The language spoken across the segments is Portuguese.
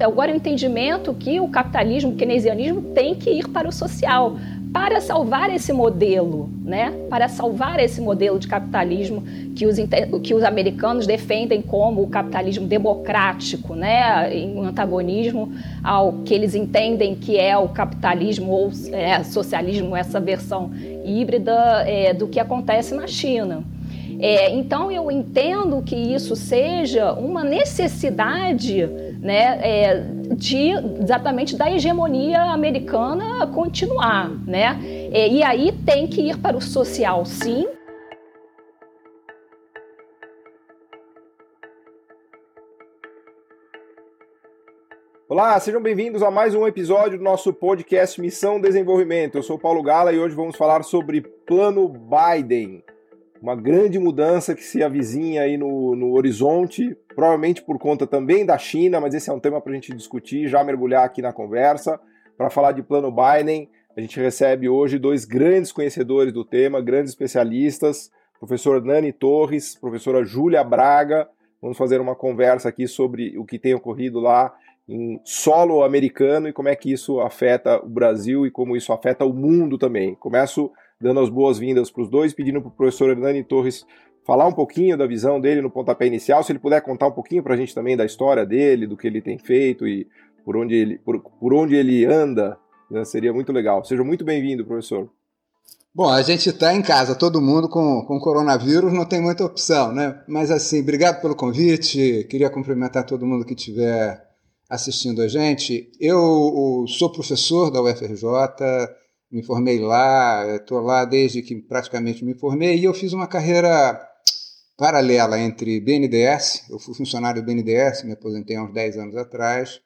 Agora o entendimento que o capitalismo, o keynesianismo tem que ir para o social, para salvar esse modelo, né? Para salvar esse modelo de capitalismo que os, que os americanos defendem como o capitalismo democrático, né? Em antagonismo ao que eles entendem que é o capitalismo ou é, socialismo, essa versão híbrida é, do que acontece na China. É, então eu entendo que isso seja uma necessidade né, é, de exatamente da hegemonia americana continuar, né? É, e aí tem que ir para o social, sim. Olá, sejam bem-vindos a mais um episódio do nosso podcast Missão Desenvolvimento. Eu sou Paulo Gala e hoje vamos falar sobre Plano Biden uma grande mudança que se avizinha aí no, no horizonte, provavelmente por conta também da China, mas esse é um tema para a gente discutir, já mergulhar aqui na conversa. Para falar de plano Biden, a gente recebe hoje dois grandes conhecedores do tema, grandes especialistas, professor Nani Torres, professora Júlia Braga. Vamos fazer uma conversa aqui sobre o que tem ocorrido lá em solo americano e como é que isso afeta o Brasil e como isso afeta o mundo também. Começo dando as boas-vindas para os dois, pedindo para o professor Hernani Torres falar um pouquinho da visão dele no pontapé inicial, se ele puder contar um pouquinho para a gente também da história dele, do que ele tem feito e por onde ele, por, por onde ele anda, né, seria muito legal. Seja muito bem-vindo, professor. Bom, a gente está em casa, todo mundo com, com coronavírus, não tem muita opção, né? Mas assim, obrigado pelo convite, queria cumprimentar todo mundo que estiver assistindo a gente. Eu sou professor da UFRJ, me formei lá, estou lá desde que praticamente me formei, e eu fiz uma carreira paralela entre BNDES, eu fui funcionário do BNDES, me aposentei há uns 10 anos atrás,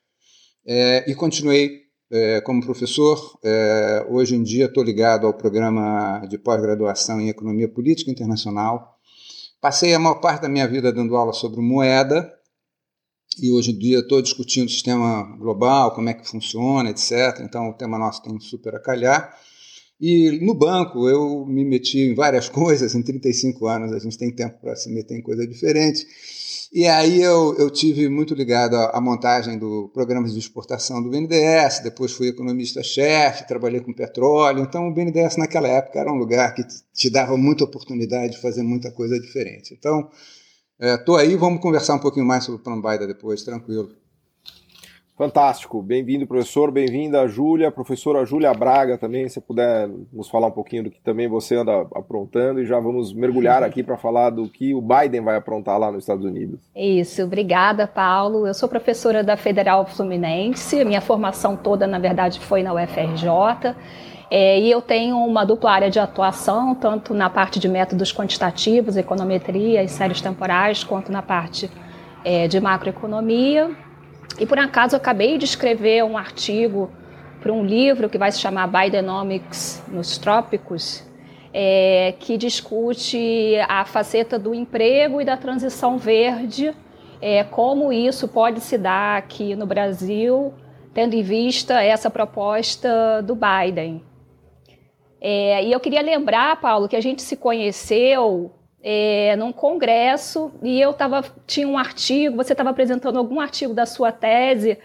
é, e continuei é, como professor. É, hoje em dia estou ligado ao programa de pós-graduação em Economia Política Internacional. Passei a maior parte da minha vida dando aula sobre moeda, e hoje em dia estou discutindo o sistema global, como é que funciona, etc. Então o tema nosso tem super a calhar. E no banco eu me meti em várias coisas, em 35 anos a gente tem tempo para se meter em coisa diferente. E aí eu, eu tive muito ligado à, à montagem do programas de exportação do BNDES, depois fui economista-chefe, trabalhei com petróleo. Então o BNDES naquela época era um lugar que te dava muita oportunidade de fazer muita coisa diferente. Então Estou é, aí, vamos conversar um pouquinho mais sobre o Plano Baida depois, tranquilo. Fantástico, bem-vindo professor, bem-vinda Júlia, professora Júlia Braga também, se puder nos falar um pouquinho do que também você anda aprontando e já vamos mergulhar aqui para falar do que o Biden vai aprontar lá nos Estados Unidos. Isso, obrigada Paulo, eu sou professora da Federal Fluminense, minha formação toda na verdade foi na UFRJ, é, e eu tenho uma dupla área de atuação, tanto na parte de métodos quantitativos, econometria e séries temporais, quanto na parte é, de macroeconomia. E por acaso eu acabei de escrever um artigo para um livro que vai se chamar Bidenomics nos Trópicos, é, que discute a faceta do emprego e da transição verde, é, como isso pode se dar aqui no Brasil, tendo em vista essa proposta do Biden. É, e eu queria lembrar, Paulo, que a gente se conheceu é, num congresso e eu tava, tinha um artigo, você estava apresentando algum artigo da sua tese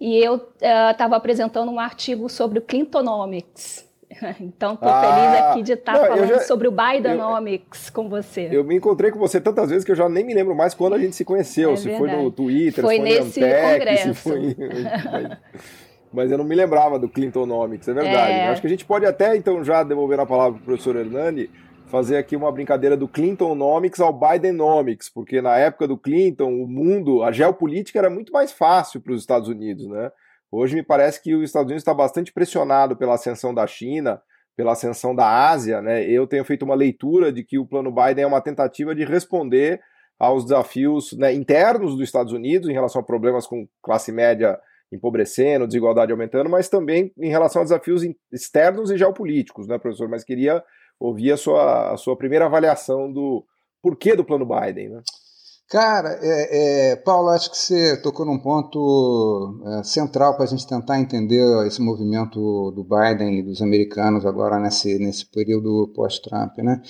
e eu estava uh, apresentando um artigo sobre o Clintonomics. Então, estou ah, feliz aqui de estar tá falando já, sobre o Bidenomics eu, com você. Eu me encontrei com você tantas vezes que eu já nem me lembro mais quando a gente se conheceu. É se foi no Twitter, foi se foi nesse no Antec, congresso. se foi... mas eu não me lembrava do Clintonomics, é verdade. É. Acho que a gente pode até, então, já devolver a palavra para o professor Hernani, fazer aqui uma brincadeira do Clintonomics ao Bidenomics, porque na época do Clinton, o mundo, a geopolítica era muito mais fácil para os Estados Unidos, né? Hoje me parece que os Estados Unidos está bastante pressionado pela ascensão da China, pela ascensão da Ásia, né? Eu tenho feito uma leitura de que o plano Biden é uma tentativa de responder aos desafios né, internos dos Estados Unidos em relação a problemas com classe média empobrecendo, desigualdade aumentando, mas também em relação a desafios externos e geopolíticos, né, professor? Mas queria ouvir a sua, a sua primeira avaliação do porquê do plano Biden, né? Cara, é, é, Paulo, acho que você tocou num ponto é, central para a gente tentar entender esse movimento do Biden e dos americanos agora nesse, nesse período pós-Trump, né?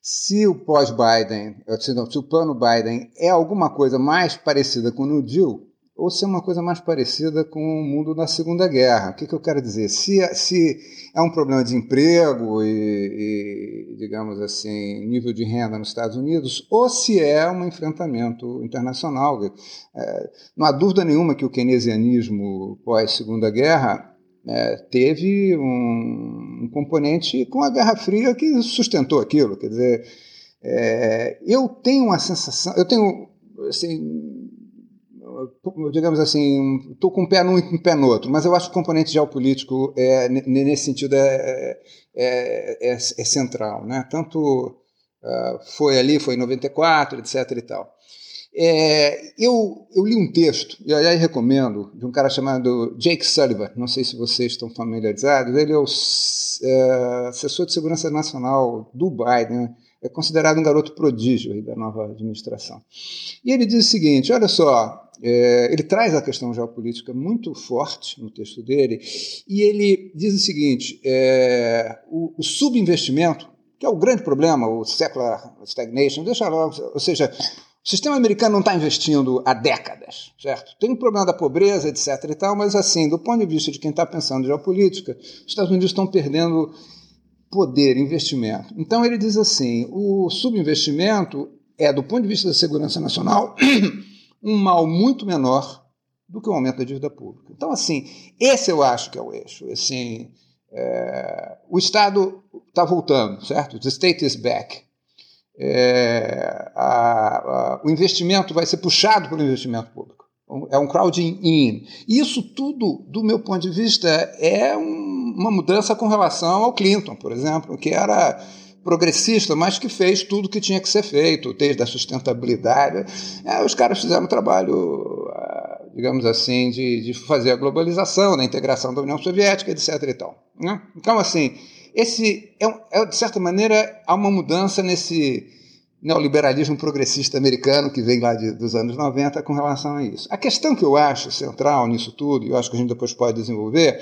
Se o pós-Biden, se o plano Biden é alguma coisa mais parecida com o New Deal, ou se é uma coisa mais parecida com o mundo da Segunda Guerra. O que, que eu quero dizer? Se, se é um problema de emprego e, e, digamos assim, nível de renda nos Estados Unidos, ou se é um enfrentamento internacional. É, não há dúvida nenhuma que o keynesianismo pós-Segunda Guerra é, teve um, um, componente com a Guerra Fria que sustentou aquilo. Quer dizer, é, eu tenho uma sensação, eu tenho assim, digamos assim, estou com um pé num e um pé no outro, mas eu acho que o componente geopolítico é, nesse sentido é, é, é, é central. Né? Tanto uh, foi ali, foi em 94, etc. e tal. É, eu, eu, li um texto, e aliás recomendo, de um cara chamado Jake Sullivan, não sei se vocês estão familiarizados, ele é o é, assessor de segurança nacional do Biden? É considerado um garoto prodígio da nova administração. E ele diz o seguinte: olha só, é, ele traz a questão geopolítica muito forte no texto dele, e ele diz o seguinte: é, o, o, subinvestimento, que é o grande problema, o secular stagnation, deixa logo, ou seja, o sistema americano não está investindo há décadas, certo? Tem um problema da pobreza, etc. e tal, mas assim, do ponto de vista de quem está pensando em geopolítica, os Estados Unidos estão perdendo poder, investimento. Então ele diz assim: o subinvestimento é, do ponto de vista da segurança nacional, um mal muito menor do que o aumento da dívida pública. Então, assim, esse eu acho que é o eixo. Assim, é, o Estado está voltando, certo? The state is back. É, a, a, o investimento vai ser puxado pelo investimento público é um crowding in. Isso tudo, do meu ponto de vista, é um, uma mudança com relação ao Clinton, por exemplo, que era progressista, mas que fez tudo que tinha que ser feito, desde a sustentabilidade. É, os caras fizeram um trabalho, ah, digamos assim, de, de, fazer a globalização, da integração da União Soviética, etc. E tal, né? Então, assim, esse é, é, de certa maneira, há uma mudança nesse neoliberalismo progressista americano que vem lá de, dos anos 90 com relação a isso. A questão que eu acho central nisso tudo, e eu acho que a gente depois pode desenvolver,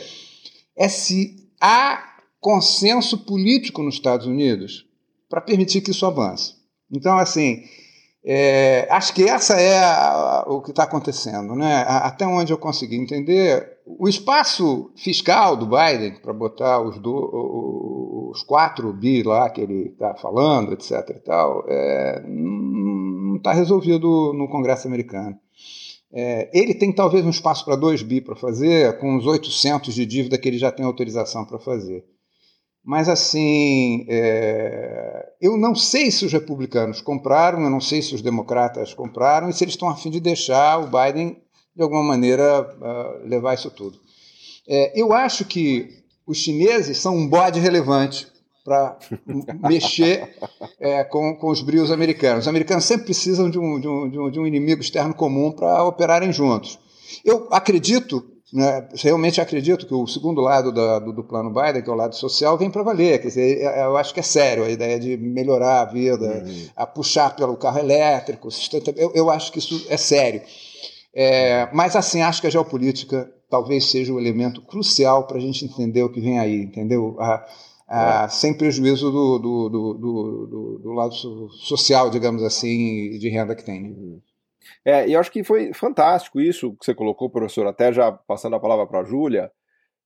é se há consenso político nos Estados Unidos para permitir que isso avance. Então, assim, é, acho que essa é a, o que está acontecendo. Né? Até onde eu consegui entender, o espaço fiscal do Biden, para botar os, do, os 4 bi lá que ele está falando, etc. e tal, é, não está resolvido no Congresso americano. É, ele tem talvez um espaço para 2 bi para fazer, com os 800 de dívida que ele já tem autorização para fazer. Mas, assim, é... eu não sei se os republicanos compraram, eu não sei se os democratas compraram e se eles estão a fim de deixar o Biden, de alguma maneira, uh, levar isso tudo. É, eu acho que os chineses são um bode relevante para mexer é, com, com, os brios americanos. Os americanos sempre precisam de um, de um, de um inimigo externo comum para operarem juntos. Eu acredito né, realmente acredito que o segundo lado da, do, do, plano Biden, que é o lado social, vem para valer. Quer dizer, é, é, eu acho que é sério a ideia de melhorar a vida, uhum. a puxar pelo carro elétrico, eu, eu acho que isso é sério. É, mas assim, acho que a geopolítica talvez seja o elemento crucial para a gente entender o que vem aí, entendeu? A, a, é. Sem prejuízo do, do, do, do, lado social, digamos assim, de renda que tem. Né? Uhum. É, e eu acho que foi fantástico isso que você colocou, professor, até já passando a palavra para a Júlia,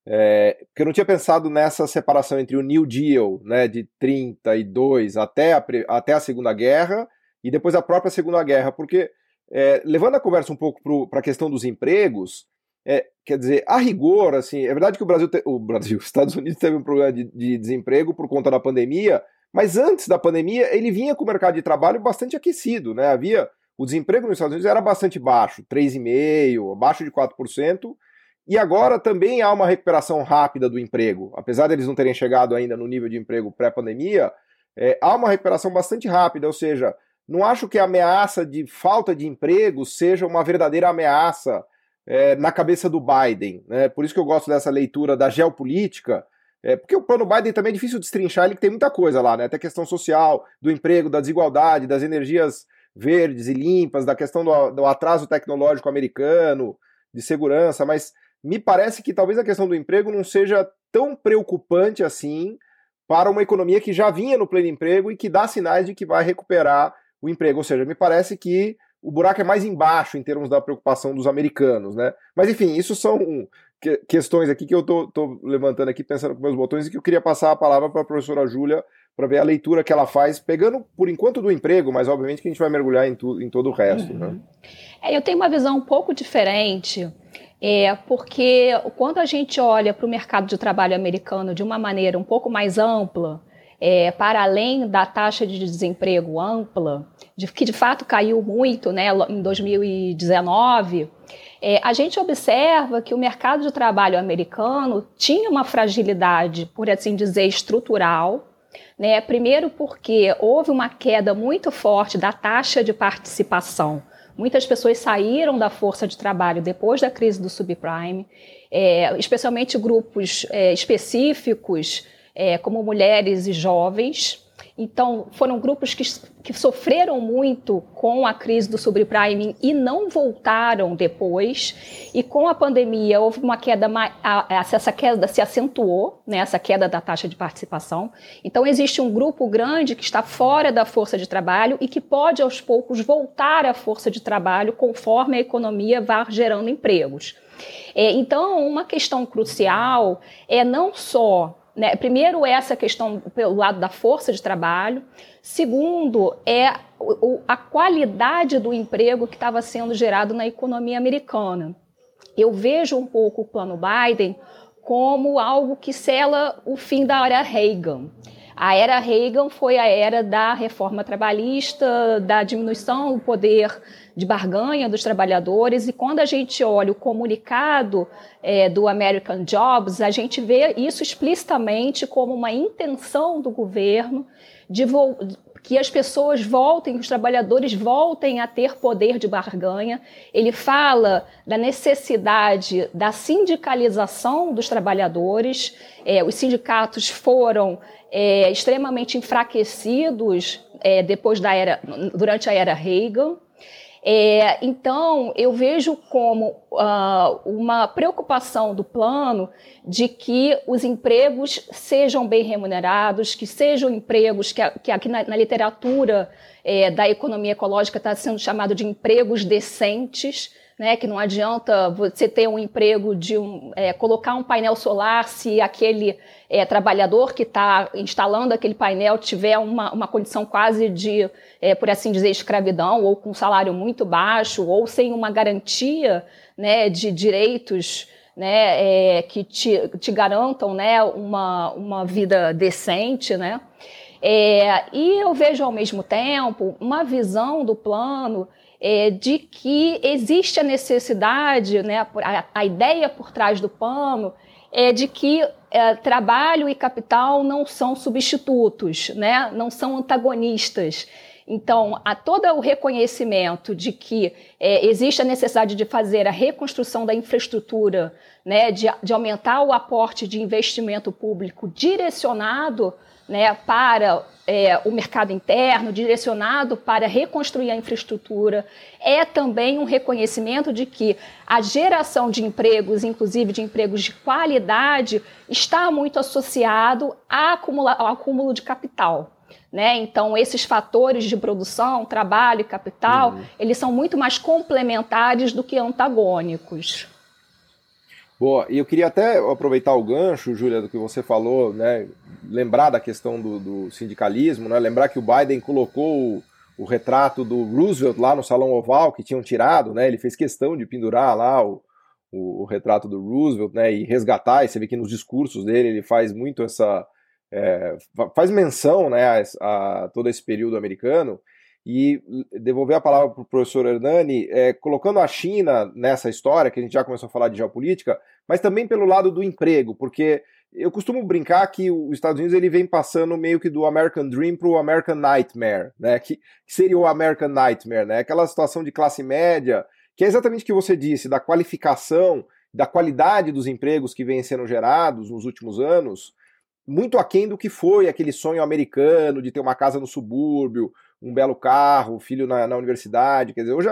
é, porque eu não tinha pensado nessa separação entre o New Deal, né, de 32 até a, até a Segunda Guerra e depois a própria Segunda Guerra, porque é, levando a conversa um pouco para a questão dos empregos, é, quer dizer, a rigor, assim, é verdade que o Brasil, te, o Brasil, os Estados Unidos teve um problema de, de desemprego por conta da pandemia, mas antes da pandemia ele vinha com o mercado de trabalho bastante aquecido, né? Havia o desemprego nos Estados Unidos era bastante baixo, 3,5%, abaixo de 4%, e agora também há uma recuperação rápida do emprego. Apesar deles não terem chegado ainda no nível de emprego pré-pandemia, é, há uma recuperação bastante rápida, ou seja, não acho que a ameaça de falta de emprego seja uma verdadeira ameaça é, na cabeça do Biden. Né? Por isso que eu gosto dessa leitura da geopolítica, é, porque o plano Biden também é difícil destrinchar, ele tem muita coisa lá, né? até questão social, do emprego, da desigualdade, das energias verdes e limpas, da questão do, do atraso tecnológico americano, de segurança, mas me parece que talvez a questão do emprego não seja tão preocupante assim para uma economia que já vinha no pleno emprego e que dá sinais de que vai recuperar o emprego. Ou seja, me parece que o buraco é mais embaixo em termos da preocupação dos americanos, né? Mas enfim, isso são que, questões aqui que eu tô, tô, levantando aqui, pensando com meus botões, e que eu queria passar a palavra para a professora Júlia para ver a leitura que ela faz, pegando por enquanto do emprego, mas obviamente que a gente vai mergulhar em, tu, em todo o resto. Né? Uhum. Né? É, eu tenho uma visão um pouco diferente, é, porque quando a gente olha para o mercado de trabalho americano de uma maneira um pouco mais ampla, é, para além da taxa de desemprego ampla, de, que de fato caiu muito né, em 2019, é, a gente observa que o mercado de trabalho americano tinha uma fragilidade, por assim dizer, estrutural. Né? Primeiro, porque houve uma queda muito forte da taxa de participação. Muitas pessoas saíram da força de trabalho depois da crise do subprime, é, especialmente grupos é, específicos, é, como mulheres e jovens. Então, foram grupos que, que sofreram muito com a crise do subprime e não voltaram depois. E com a pandemia, houve uma queda, essa queda se acentuou, né, essa queda da taxa de participação. Então, existe um grupo grande que está fora da força de trabalho e que pode, aos poucos, voltar à força de trabalho conforme a economia vá gerando empregos. É, então, uma questão crucial é não só né? Primeiro, essa questão pelo lado da força de trabalho. Segundo, é a qualidade do emprego que estava sendo gerado na economia americana. Eu vejo um pouco o plano Biden como algo que sela o fim da era Reagan. A era Reagan foi a era da reforma trabalhista, da diminuição do poder de barganha dos trabalhadores, e quando a gente olha o comunicado é, do American Jobs, a gente vê isso explicitamente como uma intenção do governo de que as pessoas voltem, os trabalhadores voltem a ter poder de barganha. Ele fala da necessidade da sindicalização dos trabalhadores. É, os sindicatos foram é, extremamente enfraquecidos é, depois da era, durante a era Reagan. É, então, eu vejo como uh, uma preocupação do plano de que os empregos sejam bem remunerados, que sejam empregos que, que aqui na, na literatura é, da economia ecológica está sendo chamado de empregos decentes, né, que não adianta você ter um emprego de um, é, colocar um painel solar se aquele é, trabalhador que está instalando aquele painel tiver uma, uma condição quase de, é, por assim dizer, escravidão, ou com um salário muito baixo, ou sem uma garantia né, de direitos né, é, que te, te garantam né, uma, uma vida decente, né? É, e eu vejo ao mesmo tempo uma visão do plano é, de que existe a necessidade, né, a, a, ideia por trás do plano é de que é, trabalho e capital não são substitutos, né, não são antagonistas. Então, há todo o reconhecimento de que é, existe a necessidade de fazer a reconstrução da infraestrutura, né, de, de aumentar o aporte de investimento público direcionado né, para é, o mercado interno, direcionado para reconstruir a infraestrutura, é também um reconhecimento de que a geração de empregos, inclusive de empregos de qualidade, está muito associado ao acúmulo de capital. Né? Então, esses fatores de produção, trabalho e capital, uhum. eles são muito mais complementares do que antagônicos. Boa, e eu queria até aproveitar o gancho, Júlia, do que você falou, né? Lembrar da questão do, do sindicalismo, né? Lembrar que o Biden colocou o, o, retrato do Roosevelt lá no Salão Oval, que tinham tirado, né? Ele fez questão de pendurar lá o, o, o retrato do Roosevelt, né? E resgatar, e você vê que nos discursos dele ele faz muito essa. É, faz menção né, a, a todo esse período americano e devolver a palavra para o professor Hernani, é, colocando a China nessa história, que a gente já começou a falar de geopolítica, mas também pelo lado do emprego, porque eu costumo brincar que os Estados Unidos ele vem passando meio que do American Dream para o American Nightmare, né? Que, que, seria o American Nightmare, né? Aquela situação de classe média, que é exatamente o que você disse, da qualificação, da qualidade dos empregos que vêm sendo gerados nos últimos anos, muito aquém do que foi aquele sonho americano de ter uma casa no subúrbio, um belo carro, filho na, na universidade. Quer dizer, hoje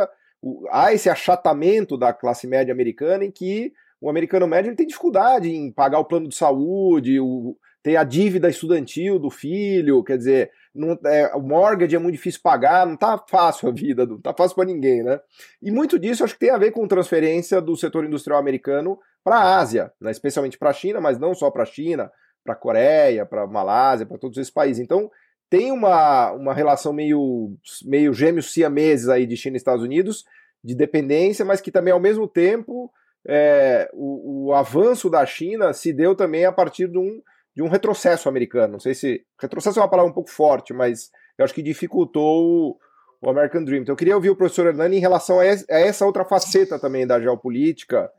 há esse achatamento da classe média americana em que o americano médio ele tem dificuldade em pagar o plano de saúde, o, ter a dívida estudantil do filho, quer dizer, não, é, o mortgage é muito difícil pagar, não tá fácil a vida, não tá fácil para ninguém, né? E muito disso acho que tem a ver com transferência do setor industrial americano para a Ásia, né? especialmente para a China, mas não só para a China, para a Coreia, para a Malásia, para todos esses países. Então tem uma, uma relação meio, meio gêmeos siameses aí de China e Estados Unidos, de dependência, mas que também ao mesmo tempo é, o, o avanço da China se deu também a partir de um de um retrocesso americano. Não sei se. Retrocesso é uma palavra um pouco forte, mas eu acho que dificultou o, o American Dream. Então eu queria ouvir o professor Hernani em relação a, essa outra faceta também da geopolítica,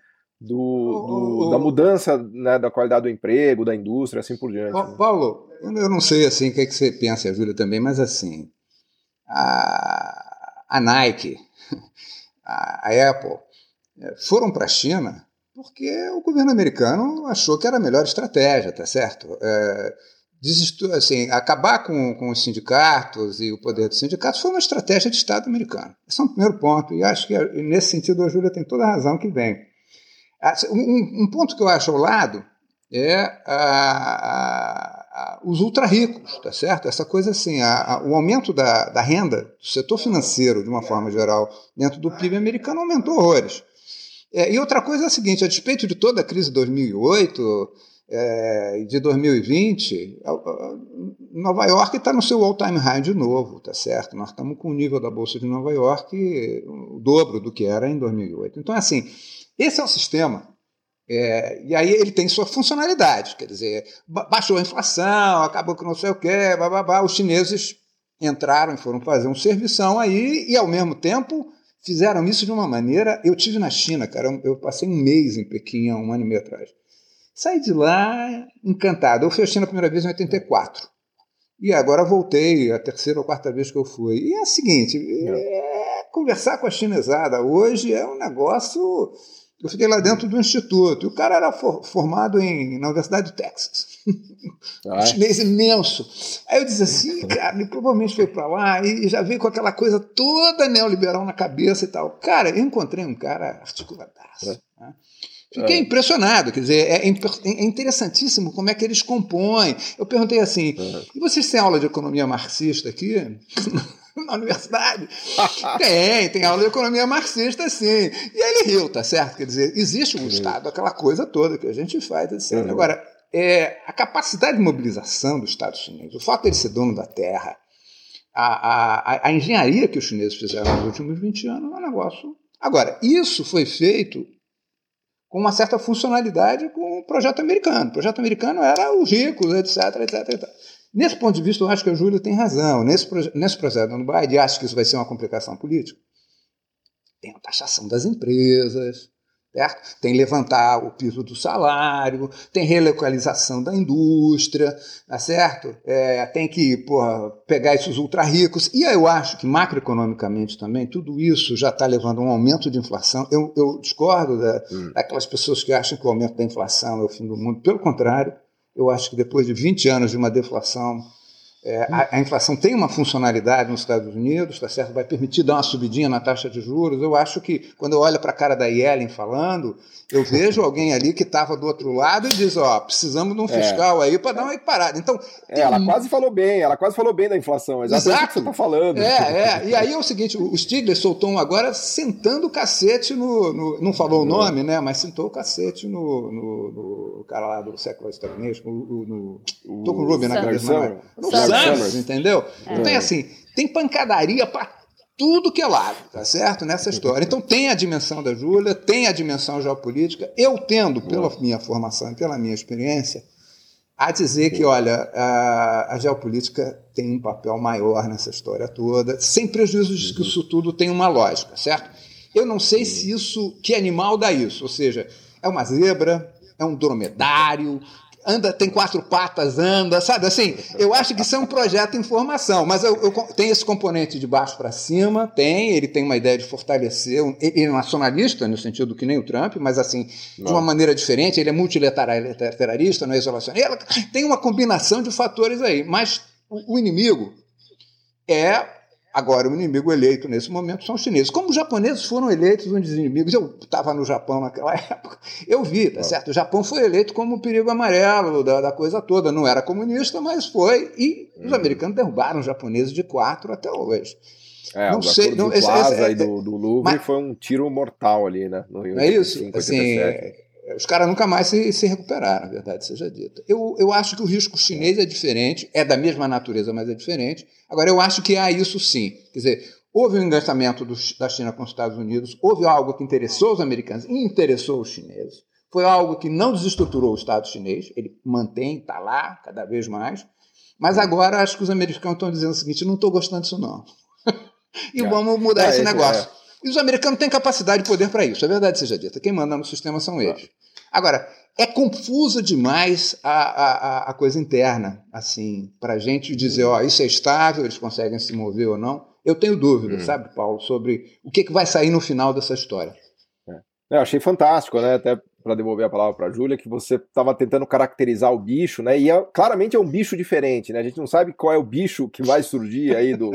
do, do, da mudança né, da qualidade do emprego, da indústria, assim por diante. Né? Paulo, eu não sei assim o que, é que você pensa, a Júlia também, mas assim, a, a Nike, a, a Apple, eh, foram para a China porque o governo americano achou que era a melhor estratégia, tá certo? É, assim, acabar com, com os sindicatos e o poder dos sindicatos foi uma estratégia de Estado americano. Esse é um primeiro ponto, e acho que nesse sentido a Júlia tem toda a razão que vem. Um, um ponto que eu acho ao lado é a, a, a, os ultra ricos, tá certo? Essa coisa assim, o aumento da, da renda do setor financeiro, de uma forma geral, dentro do PIB americano aumentou horrores. É, e outra coisa é a seguinte: a despeito de toda a crise de 2008 é, de 2020, Nova York está no seu all-time high de novo, tá certo? Nós estamos com o nível da Bolsa de Nova York o dobro do que era em 2008. Então, assim, esse é o sistema. É, e aí ele tem sua funcionalidade, quer dizer, baixou a inflação, acabou com não sei o quê, blá, os chineses entraram e foram fazer um servição aí e ao mesmo tempo fizeram isso de uma maneira. Eu tive na China, cara, eu passei um mês em Pequim há um ano e meio atrás. Saí de lá encantado. Eu fui à China a primeira vez em 84. E agora voltei, a terceira ou quarta vez que eu fui. E é o seguinte: é, conversar com a chinesada hoje é um negócio. Eu fiquei lá dentro do instituto. E o cara era for, formado em, na Universidade de Texas. Ah, um chinês imenso. Aí eu disse assim, cara, ele provavelmente foi para lá e já veio com aquela coisa toda neoliberal na cabeça e tal. Cara, eu encontrei um cara articuladaço. É. Né? Fiquei é. impressionado, quer dizer, é, é, interessantíssimo como é que eles compõem. Eu perguntei assim: é. e vocês têm aula de economia marxista aqui? na universidade. tem, tem aula de economia marxista, sim. E ele riu, tá certo? Quer dizer, existe um Estado, aquela coisa toda que a gente faz, etc. Uhum. Agora, é, a capacidade de mobilização do Estado chinês, o fato de ele ser dono da terra, a, a, a engenharia que os chineses fizeram nos últimos 20 anos é um negócio. Agora, isso foi feito com uma certa funcionalidade com o projeto americano. O projeto americano era os ricos, etc, etc, etc. Nesse ponto de vista, eu acho que a Júlia tem razão. Nesse, nesse projeto do Biden, acho que isso vai ser uma complicação política. Tem a taxação das empresas, Certo? Tem levantar o piso do salário, tem relocalização da indústria, tá certo? É, tem que porra, pegar esses ultra ricos. E eu acho que macroeconomicamente também, tudo isso já está levando a um aumento de inflação. Eu, eu discordo da, hum. daquelas pessoas que acham que o aumento da inflação é o fim do mundo. Pelo contrário, eu acho que depois de 20 anos de uma deflação é, a, a, inflação tem uma funcionalidade nos Estados Unidos, tá certo? Vai permitir dar uma subidinha na taxa de juros. Eu acho que quando eu olho para a cara da Yellen falando, eu vejo alguém ali que estava do outro lado e diz, ó, precisamos de um é. fiscal é. aí para dar uma equiparada. Então, é, ela quase falou bem, ela quase falou bem da inflação, exatamente Exato. o que você está falando. É, é. E aí é o seguinte, o Stiglitz soltou um agora sentando o cacete no, no não falou o nome, né? Mas sentou o cacete no, no, no cara lá do século estadounidense, no, no, no, tô com o Rubin na cabeça. Não, Summers, entendeu? É. Então é assim, tem pancadaria para tudo que é lado, tá certo? Nessa história. Então tem a dimensão da Júlia, tem a dimensão geopolítica. Eu tendo, pela minha formação e pela minha experiência, a dizer que, olha, a, a, geopolítica tem um papel maior nessa história toda, sem prejuízo de que isso tudo tem uma lógica, certo? Eu não sei se isso, que animal dá isso, ou seja, é uma zebra, é um dromedário, anda, tem quatro patas, anda, sabe? Assim, eu acho que isso é um projeto em formação, mas eu, eu tem esse componente de baixo para cima, tem, ele tem uma ideia de fortalecer, ele é nacionalista, no sentido que nem o Trump, mas assim, não. de uma maneira diferente, ele é multilateralista, não é isolacionista, tem uma combinação de fatores aí, mas o, o inimigo é Agora, o inimigo eleito nesse momento são os chineses. Como os japoneses foram eleitos um dos inimigos, eu estava no Japão naquela época, eu vi, tá certo? O Japão foi eleito como o perigo amarelo da, da coisa toda. Não era comunista, mas foi. E os hum. americanos derrubaram os japoneses de quatro até hoje. É, não o sei, não, do Plaza esse, esse, e do, do Louvre mas, foi um tiro mortal ali, né? No Rio é isso, 85, assim, os caras nunca mais se, se recuperaram, a verdade seja dita. Eu, eu acho que o risco chinês é diferente, é da mesma natureza, mas é diferente. Agora, eu acho que há isso sim. Quer dizer, houve um enganchamento do, da China com os Estados Unidos, houve algo que interessou os americanos e interessou os chineses. Foi algo que não desestruturou o Estado chinês, ele mantém, está lá cada vez mais. Mas agora acho que os americanos estão dizendo o seguinte: não estou gostando disso, não. e é. vamos mudar é, esse negócio. É. E os americanos têm capacidade e poder para isso, é verdade seja dita. Quem manda no sistema são eles. Agora, é confusa demais a, a, a coisa interna, assim, para a gente dizer, ó, isso é estável, eles conseguem se mover ou não. Eu tenho dúvida, hum. sabe, Paulo, sobre o que, que vai sair no final dessa história. É. Eu achei fantástico, né? Até para devolver a palavra para a Júlia, que você estava tentando caracterizar o bicho, né? E é, claramente é um bicho diferente, né? A gente não sabe qual é o bicho que vai surgir aí do,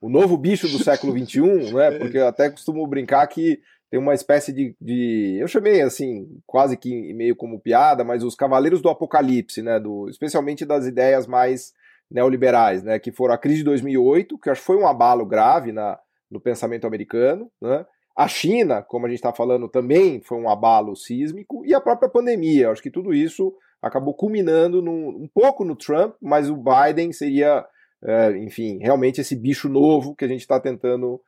o novo bicho do século XXI, né? Porque eu até costumo brincar que tem uma espécie de, de, eu chamei assim quase que meio como piada, mas os cavaleiros do apocalipse, né? Do, especialmente das ideias mais neoliberais, né? Que foram a crise de 2008, que acho que foi um abalo grave na, no pensamento americano, né? A China, como a gente está falando, também foi um abalo sísmico e a própria pandemia. Acho que tudo isso acabou culminando num, um pouco no Trump, mas o Biden seria é, enfim, realmente esse bicho novo que a gente está tentando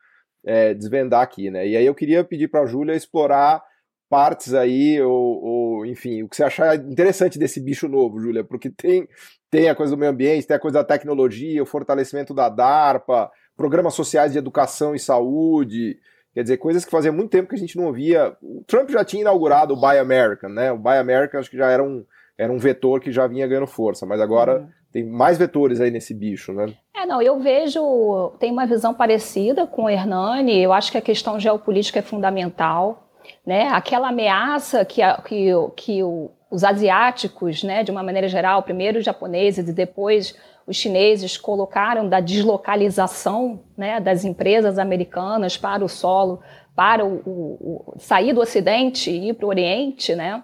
é, desvendar aqui, né? E aí eu queria pedir para a Júlia explorar partes aí, ou, ou, enfim, o que você achar interessante desse bicho novo, Júlia, porque tem, tem a coisa do meio ambiente, tem a coisa da tecnologia, o fortalecimento da DARPA, programas sociais de educação e saúde, quer dizer, coisas que fazia muito tempo que a gente não ouvia. O Trump já tinha inaugurado o Buy American, né? O Buy American acho que já era um, era um vetor que já vinha ganhando força, mas agora uhum. Tem mais vetores aí nesse bicho, né? É, não, eu vejo, tem uma visão parecida com o Hernani, eu acho que a questão geopolítica é fundamental, né? Aquela ameaça que, a, que, que o, os asiáticos, né, de uma maneira geral, primeiro os japoneses e depois os chineses colocaram da deslocalização né, das empresas americanas para o solo, para o, o, o sair do Ocidente e ir para o Oriente, né?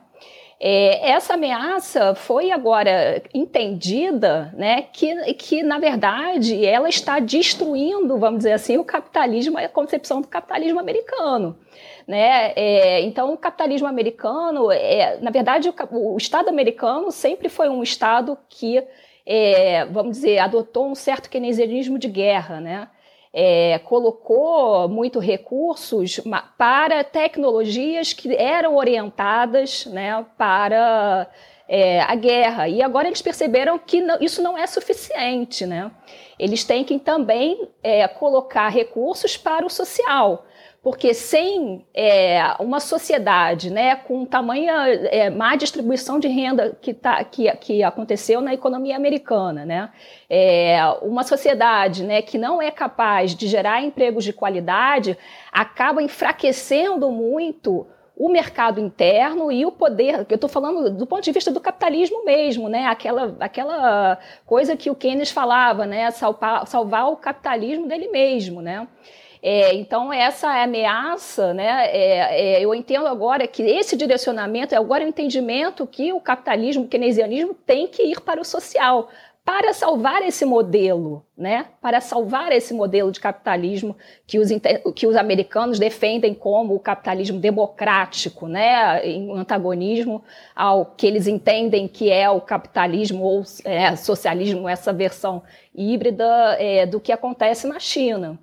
É, essa ameaça foi agora entendida, né, que, que na verdade ela está destruindo, vamos dizer assim, o capitalismo, a concepção do capitalismo americano. Né? É, então, o capitalismo americano, é, na verdade, o, o, Estado americano sempre foi um Estado que, é, vamos dizer, adotou um certo keynesianismo de guerra, né? É, colocou muito recursos para tecnologias que eram orientadas né, para é, a guerra. E agora eles perceberam que não, isso não é suficiente. Né? Eles têm que também é, colocar recursos para o social porque sem é, uma sociedade né, com tamanha é, má distribuição de renda que, tá, que, que aconteceu na economia americana, né, é, uma sociedade né, que não é capaz de gerar empregos de qualidade, acaba enfraquecendo muito o mercado interno e o poder, eu estou falando do ponto de vista do capitalismo mesmo, né? Aquela, aquela coisa que o Keynes falava, né? Salvar, salvar o capitalismo dele mesmo, né? É, então, essa ameaça, né, é, é, eu entendo agora que esse direcionamento é agora o entendimento que o capitalismo, o keynesianismo tem que ir para o social, para salvar esse modelo, né? para salvar esse modelo de capitalismo que os, que os americanos defendem como o capitalismo democrático, né? em antagonismo ao que eles entendem que é o capitalismo ou é, socialismo, essa versão híbrida é, do que acontece na China.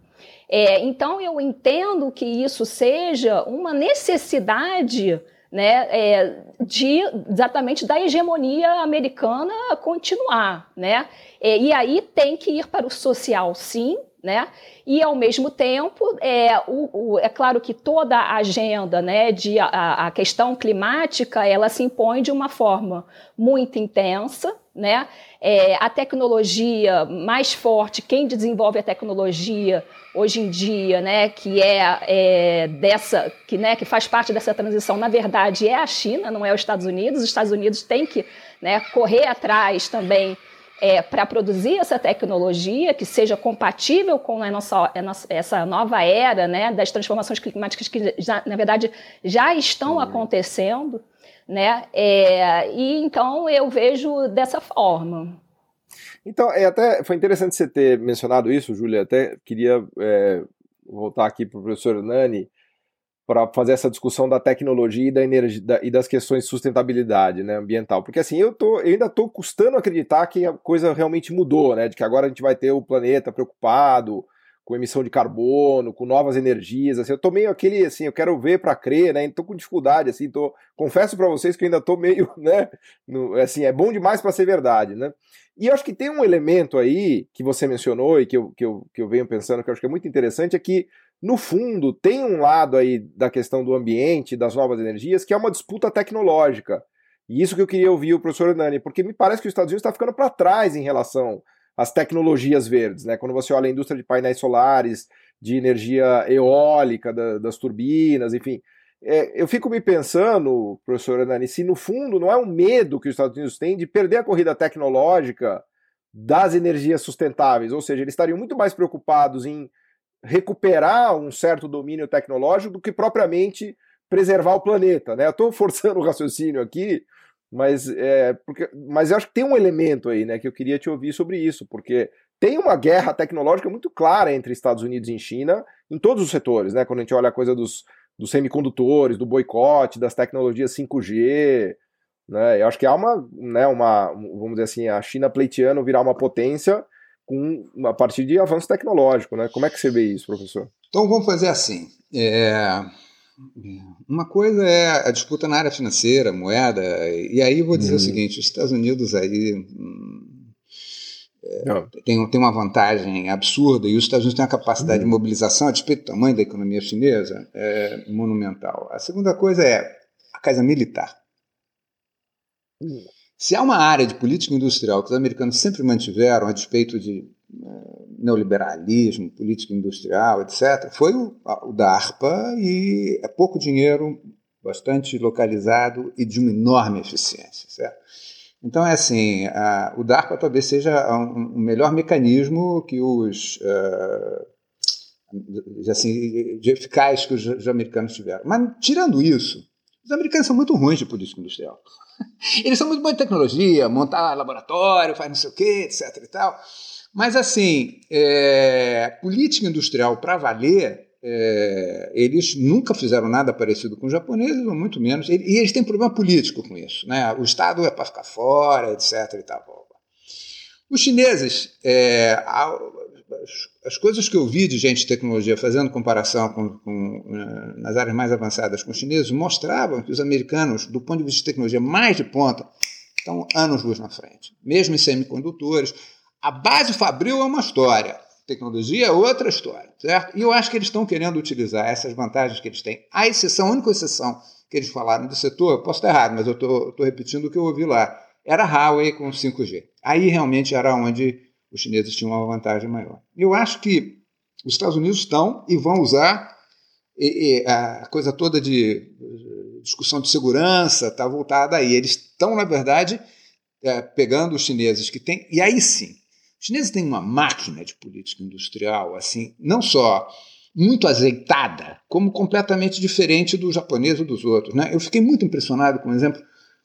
É, então, eu entendo que isso seja uma necessidade né, é, de exatamente da hegemonia americana continuar, né? É, e aí tem que ir para o social, sim, né? E ao mesmo tempo, é, o, o, é claro que toda a agenda, né, de a, a, questão climática, ela se impõe de uma forma muito intensa, né? É, a tecnologia mais forte, quem desenvolve a tecnologia hoje em dia, né, que é, é, dessa, que, né, que faz parte dessa transição, na verdade é a China, não é os Estados Unidos. Os Estados Unidos têm que né, correr atrás também é, para produzir essa tecnologia que seja compatível com a nossa, a nossa, essa nova era né, das transformações climáticas que, já, na verdade, já estão acontecendo. Né? É, e então eu vejo dessa forma. Então, é até foi interessante você ter mencionado isso, Júlia. Até queria é, voltar aqui para o professor Nani para fazer essa discussão da tecnologia e, da energia, da, e das questões de sustentabilidade né, ambiental. Porque assim, eu, tô, eu ainda estou custando acreditar que a coisa realmente mudou, né? De que agora a gente vai ter o planeta preocupado com emissão de carbono, com novas energias, assim, eu tô meio aquele, assim, eu quero ver para crer, né, tô com dificuldade, assim, tô, confesso para vocês que ainda tô meio, né, no, assim, é bom demais para ser verdade, né, e eu acho que tem um elemento aí que você mencionou e que eu, que, eu, que eu venho pensando que eu acho que é muito interessante, é que, no fundo, tem um lado aí da questão do ambiente, das novas energias, que é uma disputa tecnológica. E isso que eu queria ouvir o professor Nani, porque me parece que os Estados Unidos está ficando para trás em relação às tecnologias verdes. Né? Quando você olha a indústria de painéis solares, de energia eólica, da, das turbinas, enfim. É, eu fico me pensando, professor Nani, se no fundo não é um medo que os Estados Unidos têm de perder a corrida tecnológica das energias sustentáveis, ou seja, eles estariam muito mais preocupados em recuperar um certo domínio tecnológico do que propriamente preservar o planeta. Né? Eu estou forçando o raciocínio aqui, mas, é, porque, mas eu acho que tem um elemento aí né, que eu queria te ouvir sobre isso, porque tem uma guerra tecnológica muito clara entre Estados Unidos e China em todos os setores, né? Quando a gente olha a coisa dos, dos semicondutores, do boicote, das tecnologias 5G, né? Eu acho que há uma, né, uma, vamos dizer assim, a China pleiteando virar uma potência com, a partir de avanço tecnológico, né? Como é que você vê isso, professor? Então vamos fazer assim. É... Uma coisa é a disputa na área financeira, moeda, e aí vou dizer uhum. o seguinte: os Estados Unidos aí hum, é, tem, tem uma vantagem absurda e os Estados Unidos têm uma capacidade uhum. de mobilização, a despeito do tamanho da economia chinesa, é monumental. A segunda coisa é a casa militar. Uhum. Se há uma área de política industrial que os americanos sempre mantiveram, a despeito de neoliberalismo, política industrial, etc., foi o, o da ARPA e é pouco dinheiro, bastante localizado e de uma enorme eficiência, certo? Então, é assim, a, o DARPA talvez seja um, um melhor mecanismo que os, uh, assim, de eficaz que os, os americanos tiveram. Mas, tirando isso, os americanos são muito ruins de política industrial. Eles são muito bons de tecnologia, montar laboratório, faz não sei o quê, etc. e tal. Mas, assim, é, política industrial para valer, é, eles nunca fizeram nada parecido com os japoneses, ou muito menos. E, e eles têm problema político com isso. Né? O Estado é para ficar fora, etc. E tal. Os chineses, é, as coisas que eu vi de gente de tecnologia fazendo comparação com, com, eh, nas áreas mais avançadas com os chineses mostravam que os americanos, do ponto de vista de tecnologia mais de ponta, estão anos-luz na frente. Mesmo em semicondutores. A base fabril é uma história, tecnologia é outra história, certo? E eu acho que eles estão querendo utilizar essas vantagens que eles têm. A exceção, a única exceção que eles falaram do setor, posso estar errado, mas eu estou repetindo o que eu ouvi lá, era a Huawei com 5G. Aí realmente era onde os chineses tinham uma vantagem maior. Eu acho que os Estados Unidos estão e vão usar e, e a coisa toda de discussão de segurança está voltada aí. Eles estão, na verdade, é, pegando os chineses que têm. E aí sim, os chineses têm uma máquina de política industrial, assim, não só muito azeitada, como completamente diferente do japonês ou dos outros. Né? Eu fiquei muito impressionado, por exemplo,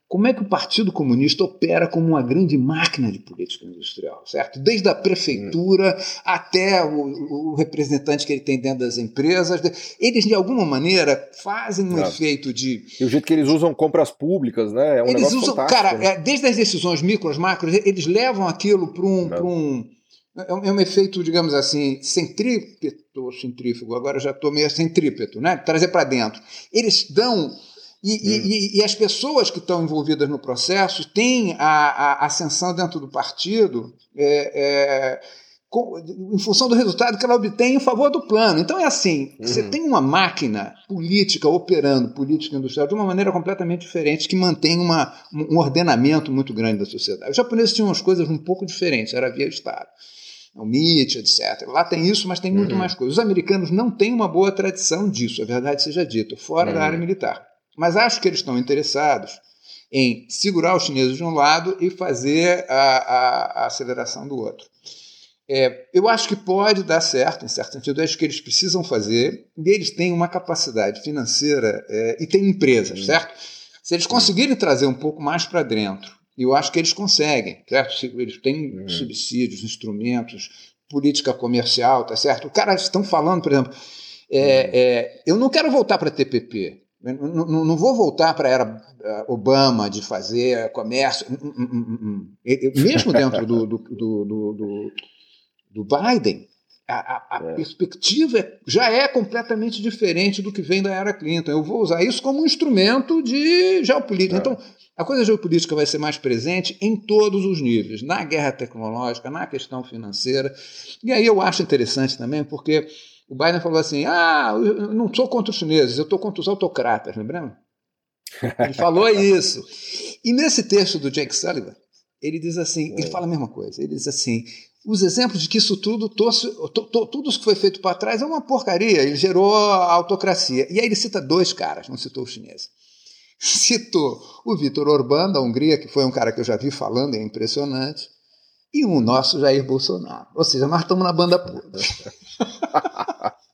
como é que o Partido Comunista opera como uma grande máquina de política industrial, certo? Desde a prefeitura até o, o, representante que ele tem dentro das empresas, eles de alguma maneira fazem um efeito de. E o jeito que eles usam compras públicas, né? É um eles usam, cara, né? É, desde as decisões micros, macros, eles levam aquilo para um, um é um, é um, efeito, digamos assim, centrípeto, centrífugo, agora já estou meio centrípeto, né? Trazer para dentro. Eles dão e, hum. e, e, as pessoas que estão envolvidas no processo têm a, a ascensão dentro do partido é, é, com, em função do resultado que ela obtém em favor do plano. Então é assim: uhum. você tem uma máquina política operando, política industrial, de uma maneira completamente diferente, que mantém uma, um ordenamento muito grande da sociedade. Os japoneses tinham umas coisas um pouco diferentes, era via Estado o MIT, etc. Lá tem isso, mas tem muito uhum. mais coisas. Os americanos não têm uma boa tradição disso, a verdade seja dita, fora uhum. da área militar. Mas acho que eles estão interessados em segurar os chineses de um lado e fazer a, a, a aceleração do outro. É, eu acho que pode dar certo, em certo sentido, acho que eles precisam fazer, e eles têm uma capacidade financeira é, e têm empresas, certo? Se eles conseguirem trazer um pouco mais para dentro, eu acho que eles conseguem, certo? Eles têm uhum. subsídios, instrumentos, política comercial, tá certo? Os caras estão falando, por exemplo, é, uhum. é, eu não quero voltar para TPP, não, não, não, vou voltar para a era eh, Obama de fazer comércio, hum, hum, hum, mesmo dentro do, do, do, do do Biden, a, a, a é. perspectiva é, já é completamente diferente do que vem da era Clinton. Eu vou usar isso como um instrumento de geopolítica. É. Então, a coisa geopolítica vai ser mais presente em todos os níveis, na guerra tecnológica, na questão financeira. E aí eu acho interessante também, porque o Biden falou assim: ah, eu não sou contra os chineses, eu estou contra os autocratas, lembrando? Ele falou isso. E nesse texto do Jake Sullivan, ele diz assim, ele é. fala a mesma coisa. Ele diz assim: os exemplos de que isso tudo, tosse, to, to, tudo isso que foi feito para trás é uma porcaria, ele gerou a autocracia. E aí ele cita dois caras, não citou o chinês. Citou o Vitor Orbán, da Hungria, que foi um cara que eu já vi falando, é impressionante, e o nosso Jair Bolsonaro. Ou seja, nós estamos na banda podre.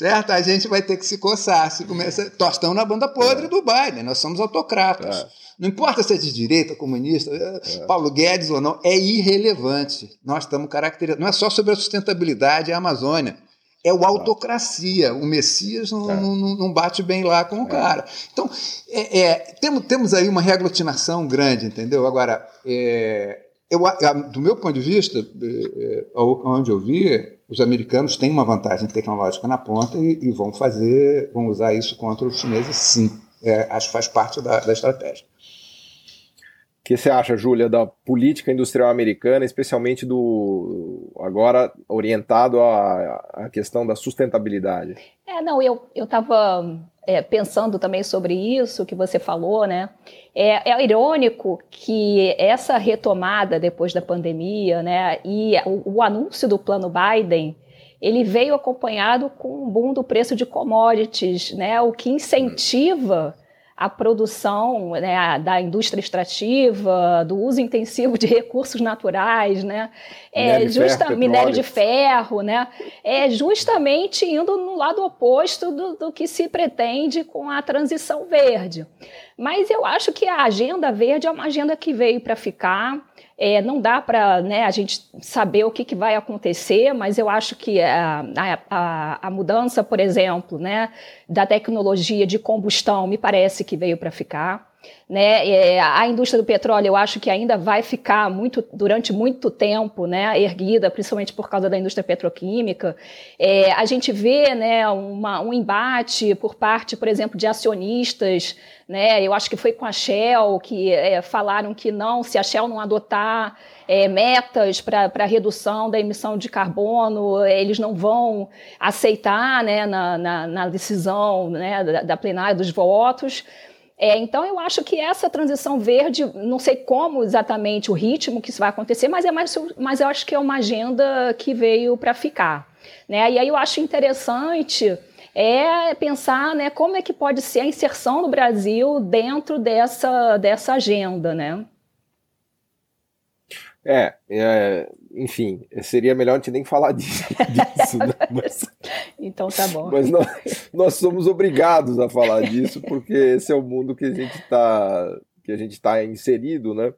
certo? A gente vai ter que se coçar. Se começa... Nós estamos na banda podre é. do Biden, nós somos autocratas. É. Não importa se é de direita, comunista, é. Paulo Guedes ou não, é irrelevante. Nós estamos caracterizados. Não é só sobre a sustentabilidade e a Amazônia. É o autocracia. O Messias não, é. não, não bate bem lá com o é. cara. Então, é, temos, temos aí uma reaglutinação grande, entendeu? Agora, é, eu, do meu ponto de vista, é, onde eu vi, os americanos têm uma vantagem tecnológica na ponta e, vão fazer, vão usar isso contra os chineses, sim. acho que faz parte da, da estratégia que você acha, Júlia, da política industrial americana, especialmente do agora orientado à, à questão da sustentabilidade? É, não, eu estava é, pensando também sobre isso que você falou, né? É, é, irônico que essa retomada depois da pandemia, né, e o, o anúncio do plano Biden, ele veio acompanhado com um boom do preço de commodities, né, o que incentiva a produção né, da indústria extrativa, do uso intensivo de recursos naturais, né, é justa, ferro, minério de ferro, né, é justamente indo no lado oposto do, do que se pretende com a transição verde. Mas eu acho que a agenda verde é uma agenda que veio para ficar. É, não dá para né, a gente saber o que, que, vai acontecer, mas eu acho que a, a, a, mudança, por exemplo, né, da tecnologia de combustão me parece que veio para ficar. Né? É, a indústria do petróleo, eu acho que ainda vai ficar muito, durante muito tempo né, erguida, principalmente por causa da indústria petroquímica. É, a gente vê né, uma, um embate por parte, por exemplo, de acionistas. Né? Eu acho que foi com a Shell que é, falaram que não, se a Shell não adotar é, metas para redução da emissão de carbono, eles não vão aceitar né, na, na, na decisão né, da, da plenária dos votos. É, então, eu acho que essa transição verde, não sei como exatamente o ritmo que isso vai acontecer, mas, é mais, mas eu acho que é uma agenda que veio para ficar. Né? E aí eu acho interessante é pensar né, como é que pode ser a inserção do Brasil dentro dessa, dessa agenda. Né? É, é, enfim, seria melhor a gente nem falar disso. disso né? mas, então tá bom. Mas nós, nós, somos obrigados a falar disso, porque esse é o mundo que a gente está que a gente está inserido, né?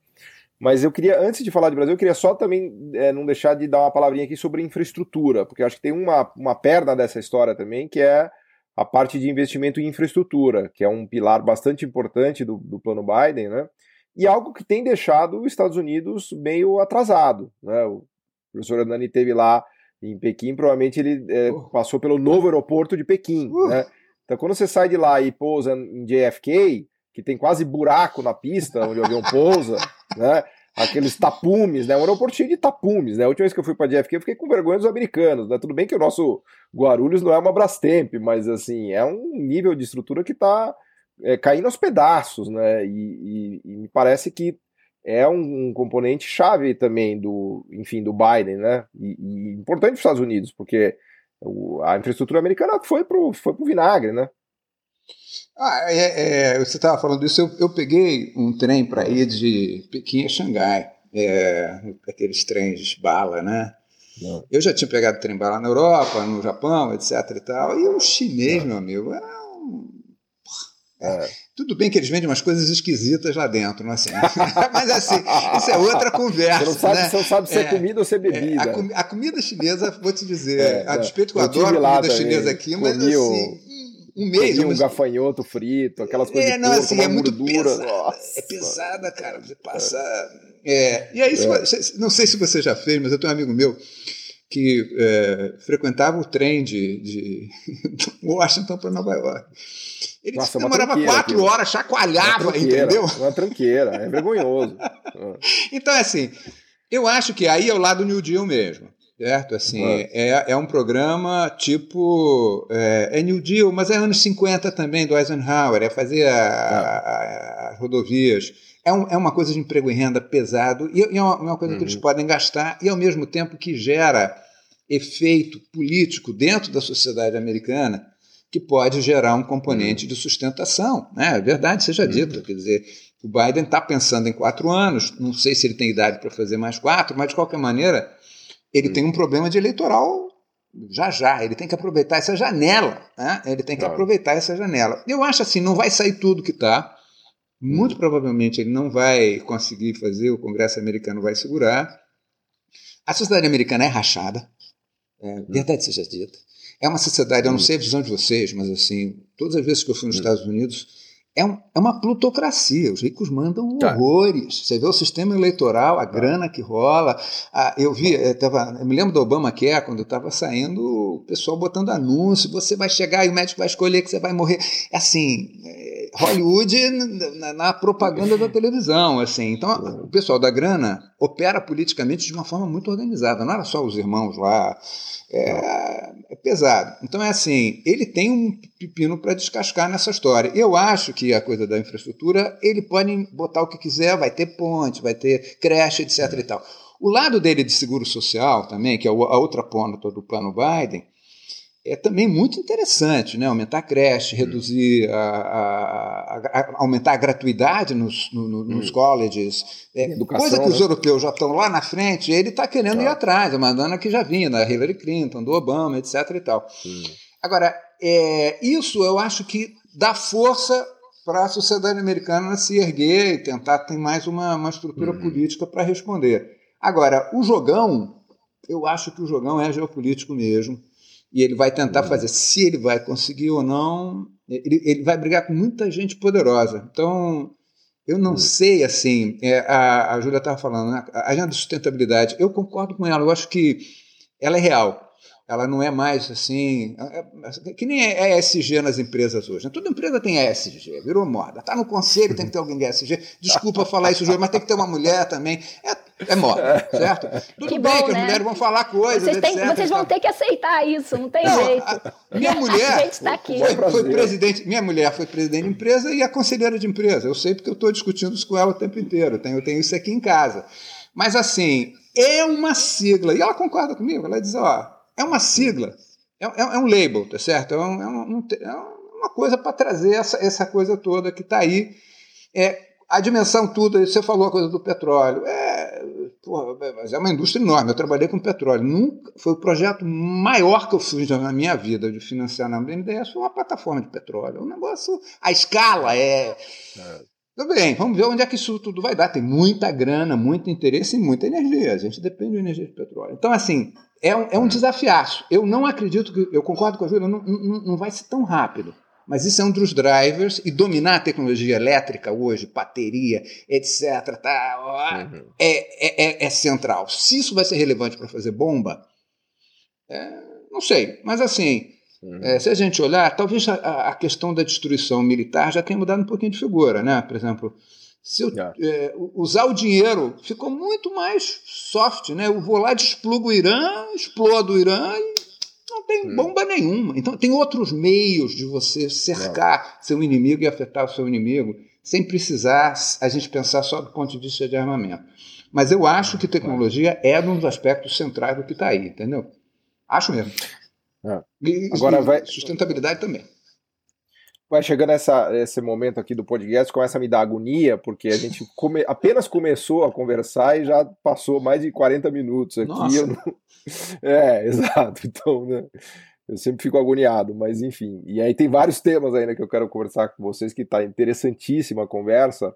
Mas eu queria, antes de falar de Brasil, eu queria só também é, não deixar de dar uma palavrinha aqui sobre infraestrutura, porque acho que tem uma, uma perna dessa história também, que é a parte de investimento em infraestrutura, que é um pilar bastante importante do, do plano Biden, né? E algo que tem deixado os Estados Unidos meio atrasado. Né? O professor Anani teve lá em Pequim, provavelmente ele é, uh. passou pelo novo aeroporto de Pequim. Uh. Né? Então, quando você sai de lá e pousa em JFK, que tem quase buraco na pista onde o avião pousa, né? aqueles tapumes, né? Um aeroporto cheio de tapumes, né? A última vez que eu fui para JFK, eu fiquei com vergonha dos americanos, né? Tudo bem que o nosso Guarulhos não é uma Brastemp, mas assim, é um nível de estrutura que está é, caindo aos pedaços, né? E, e, e, me parece que é um, um, componente chave também do, enfim, do Biden, né? E, e importante para os Estados Unidos, porque o, a infraestrutura americana foi pro, foi pro vinagre, né? Ah, é, é, você estava falando isso, eu, eu, peguei um trem para ir de Pequim a Xangai, é, aqueles trens bala, né? Não. Eu já tinha pegado trem bala na Europa, no Japão, etc e tal, e o chinês, Não. meu amigo, era um... É. Tudo bem que eles vendem umas coisas esquisitas lá dentro, não é assim? mas assim, isso é outra conversa. Você não sabe, né? você não sabe se é, é comida ou se é bebida. É, a, com, a, comida chinesa, vou te dizer, é, a despeito que eu, eu adoro comida também. chinesa aqui, mas assim, um mês. Um gafanhoto frito, aquelas coisas é, não, assim, é muito pesada. É pesada, cara. Você passa. É. E aí, é. não sei se você já fez, mas eu tenho um amigo meu que é, frequentava o trem de, de Washington para Nova York. Ele Nossa, demorava quatro horas, chacoalhava, entendeu? Uma tranqueira, é vergonhoso. então, assim, eu acho que aí é o lado New Deal mesmo. Certo? Assim, é, é um programa tipo. É, é, New Deal, mas é anos 50 também, do Eisenhower, é fazer as rodovias. É, um, é uma coisa de emprego e renda pesado, e, e é uma, uma coisa uhum. que eles uhum. podem gastar, e ao mesmo tempo que gera efeito político dentro da sociedade americana, que pode gerar um componente uhum. de sustentação. Né? É verdade, seja uhum. dito. Quer dizer, o Biden está pensando em quatro anos, não sei se ele tem idade para fazer mais quatro, mas de qualquer maneira ele tem um problema de eleitoral já já. Ele tem que aproveitar essa janela. Né? Ele tem que claro. aproveitar essa janela. Eu acho assim, não vai sair tudo que está. Muito provavelmente ele não vai conseguir fazer, o Congresso americano vai segurar. A sociedade americana é rachada, é, verdade seja dita. É uma sociedade, eu não sei a visão de vocês, mas assim, todas as vezes que eu fui nos Estados Unidos, é, um, é uma plutocracia. Os ricos mandam tá. horrores. Você vê o sistema eleitoral, a tá. grana que rola. Ah, eu vi, eu, tava, eu me lembro do Obama que é quando estava saindo, o pessoal botando anúncio: você vai chegar e o médico vai escolher que você vai morrer. É assim, é, Hollywood na, na, propaganda da televisão. assim. Então, o pessoal da grana opera politicamente de uma forma muito organizada. Não era só os irmãos lá é, é, pesado. Então é assim, ele tem um pepino para descascar nessa história. Eu acho que a coisa da infraestrutura, ele pode botar o que quiser, vai ter ponte, vai ter creche, etc. E tal. O lado dele de seguro social também, que é a outra ponta do plano Biden, é também muito interessante, né? Aumentar a creche, reduzir a, a, a, aumentar a gratuidade nos, no, nos hum. colleges, é, coisa que os né? europeus já estão lá na frente, ele está querendo ir tá. atrás, mandando que já vinha da Hillary Clinton, do Obama, etc. e tal. Agora, é, isso eu acho que dá força para a sociedade americana se erguer e tentar ter mais uma, uma estrutura uhum. política para responder. Agora, o jogão, eu acho que o jogão é geopolítico mesmo e ele vai tentar fazer. Se ele vai conseguir ou não, ele, ele vai brigar com muita gente poderosa. Então, eu não hum. sei, assim, é, a, a Júlia estava falando, né, a agenda de sustentabilidade, eu concordo com ela, eu acho que ela é real ela não é mais assim. É, é, que nem é ESG nas empresas hoje. Né? Toda empresa tem ESG, virou moda. Está no conselho, tem que ter alguém de ESG. Desculpa falar isso, mas tem que ter uma mulher também. É, é moda, certo? Tudo que bem bom, que né? as mulheres vão falar coisas. Vocês, têm, vocês vão ter que aceitar isso, não tem não, jeito. A, minha mulher. A gente está aqui. Foi, foi, presidente, minha mulher foi presidente de empresa e a conselheira de empresa. Eu sei porque eu estou discutindo isso com ela o tempo inteiro. Eu tenho, eu tenho isso aqui em casa. Mas assim, é uma sigla. E ela concorda comigo. Ela diz: ó é uma sigla, é, é, é um label, tá certo? É, um, é, um, é uma coisa para trazer essa, essa coisa toda que está aí. É, a dimensão tudo, você falou a coisa do petróleo. É, porra, mas é uma indústria enorme. Eu trabalhei com petróleo. Nunca, foi o projeto maior que eu fiz na minha vida de financiar na BNDES. Foi uma plataforma de petróleo. É um negócio. A escala é. é. Tudo bem, vamos ver onde é que isso tudo vai dar. Tem muita grana, muito interesse e muita energia. A gente depende de energia de petróleo. Então, assim, é um, é um desafiaço. Eu não acredito que. Eu concordo com a Júlia, não, não, não vai ser tão rápido. Mas isso é um dos drivers, e dominar a tecnologia elétrica hoje, bateria, etc., tá, uhum. é, é, é, é, central. Se isso vai ser relevante para fazer bomba, é, não sei. Mas assim, uhum. É, se a gente olhar, talvez a, a, questão da destruição militar já tenha mudado um pouquinho de figura. Né? Por exemplo, se eu, é, usar o dinheiro ficou muito mais soft, né? Eu vou lá, desplugo o Irã, explodo o Irã e não tem hum. bomba nenhuma. Então tem outros meios de você cercar seu inimigo e afetar o seu inimigo sem precisar a gente pensar só do ponto de vista de armamento. Mas eu acho que tecnologia é um dos aspectos centrais do que está aí, entendeu? Acho mesmo. É. E, Agora vai... sustentabilidade também. Vai chegando essa, esse momento aqui do podcast, começa a me dar agonia, porque a gente come, apenas começou a conversar e já passou mais de 40 minutos aqui. Não... É, exato. Então, né? Eu sempre fico agoniado, mas enfim. E aí tem vários temas ainda que eu quero conversar com vocês, que está interessantíssima a conversa.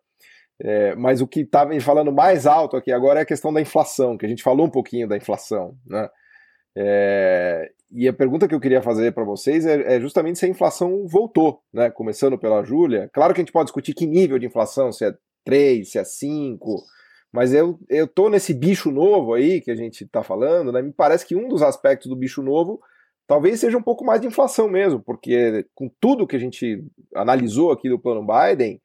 É, mas o que estava tá falando mais alto aqui agora é a questão da inflação, que a gente falou um pouquinho da inflação, né? É, e a pergunta que eu queria fazer para vocês é, é, justamente se a inflação voltou, né? Começando pela Júlia. Claro que a gente pode discutir que nível de inflação, se é 3, se é 5, mas eu, eu tô nesse bicho novo aí que a gente está falando, né? Me parece que um dos aspectos do bicho novo talvez seja um pouco mais de inflação mesmo, porque com tudo que a gente analisou aqui do plano Biden,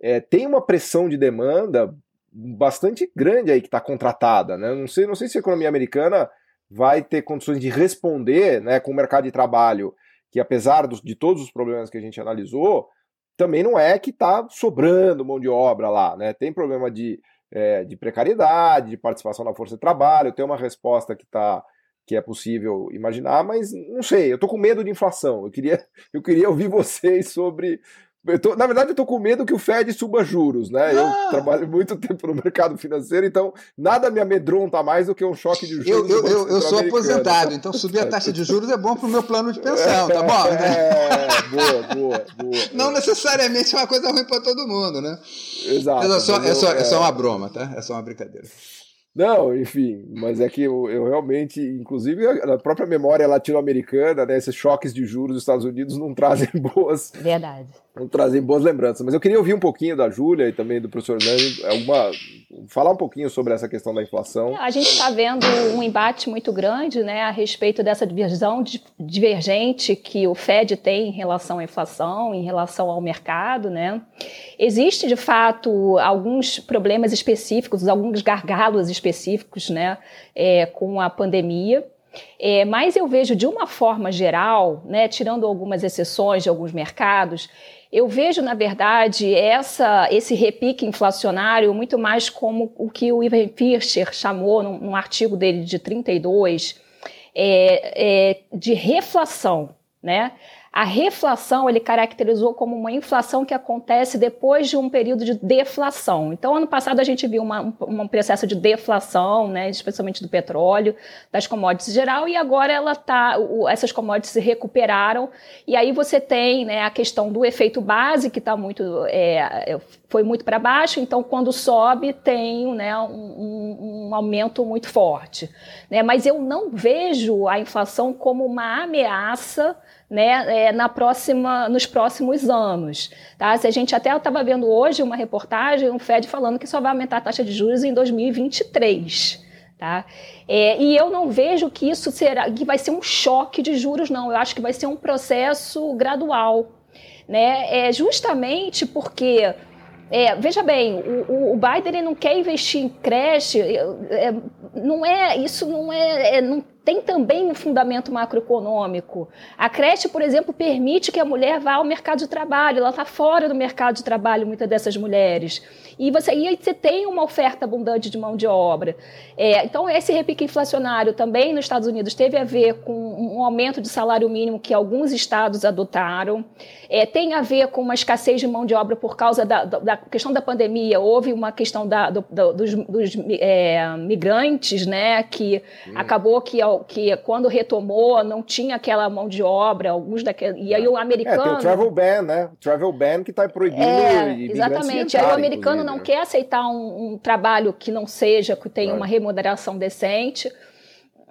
é, tem uma pressão de demanda bastante grande aí que está contratada, né? Não sei, não sei se a economia americana vai ter condições de responder né, com o mercado de trabalho, que apesar de todos os problemas que a gente analisou, também não é que está sobrando mão de obra lá. Né? Tem problema de, é, de precariedade, de participação na força de trabalho, tem uma resposta que está que é possível imaginar, mas não sei, eu estou com medo de inflação. Eu queria, eu queria ouvir vocês sobre Tô, na verdade, eu tô com medo que o Fed suba juros, né? Ah. Eu trabalho muito tempo no mercado financeiro, então nada me amedronta mais do que um choque de juros. Eu, eu, eu, eu sou aposentado, então subir a taxa de juros é bom para o meu plano de pensão, tá bom? É, boa, boa, boa. Não necessariamente é uma coisa ruim para todo mundo, né? Exato. É só, é, só, é só uma broma, tá? É só uma brincadeira. Não, enfim, mas é que eu, eu realmente, inclusive a própria memória latino-americana, né, esses choques de juros dos Estados Unidos não trazem boas. Verdade não trazem boas lembranças. Mas eu queria ouvir um pouquinho da Júlia e também do professor Nani, alguma, falar um pouquinho sobre essa questão da inflação. A gente está vendo um embate muito grande né, a respeito dessa divisão divergente que o Fed tem em relação à inflação, em relação ao mercado. Né? Existe, de fato, alguns problemas específicos, alguns gargalos específicos né, é, com a pandemia. É, mas eu vejo de uma forma geral, né, tirando algumas exceções de alguns mercados, eu vejo, na verdade, essa, esse repique inflacionário muito mais como o que o Ivan Fischer chamou, num, num artigo dele de 32, é, é, de reflação. Né? A reflação ele caracterizou como uma inflação que acontece depois de um período de deflação. Então, ano passado a gente viu uma, um, um processo de deflação, né, especialmente do petróleo, das commodities em geral, e agora ela tá, o, essas commodities se recuperaram, e aí você tem né, a questão do efeito base, que está muito, é, foi muito para baixo, então quando sobe tem né, um, um, aumento muito forte. Né? Mas eu não vejo a inflação como uma ameaça né, é, na próxima, nos próximos anos. Tá? Se a gente até estava vendo hoje uma reportagem, um Fed falando que só vai aumentar a taxa de juros em 2023. Tá? É, e eu não vejo que isso será, que vai ser um choque de juros, não. Eu acho que vai ser um processo gradual. Né? É justamente porque é, veja bem, o, o Biden não quer investir em creche, é, não é isso não é, é não tem também um fundamento macroeconômico. A creche, por exemplo, permite que a mulher vá ao mercado de trabalho, ela está fora do mercado de trabalho, muitas dessas mulheres. E você, e você tem uma oferta abundante de mão de obra. É, então, esse repique inflacionário também nos Estados Unidos teve a ver com um aumento de salário mínimo que alguns estados adotaram. É, tem a ver com uma escassez de mão de obra por causa da, da, da questão da pandemia. Houve uma questão da, do, dos, dos é, migrantes, né, que hum. acabou que que quando retomou não tinha aquela mão de obra, alguns daqueles. E aí o americano. É, tem o travel ban, né? O travel ban que está proibindo. É, exatamente. Aí o americano não quer aceitar um, um, trabalho que não seja, que tenha uma remuneração decente.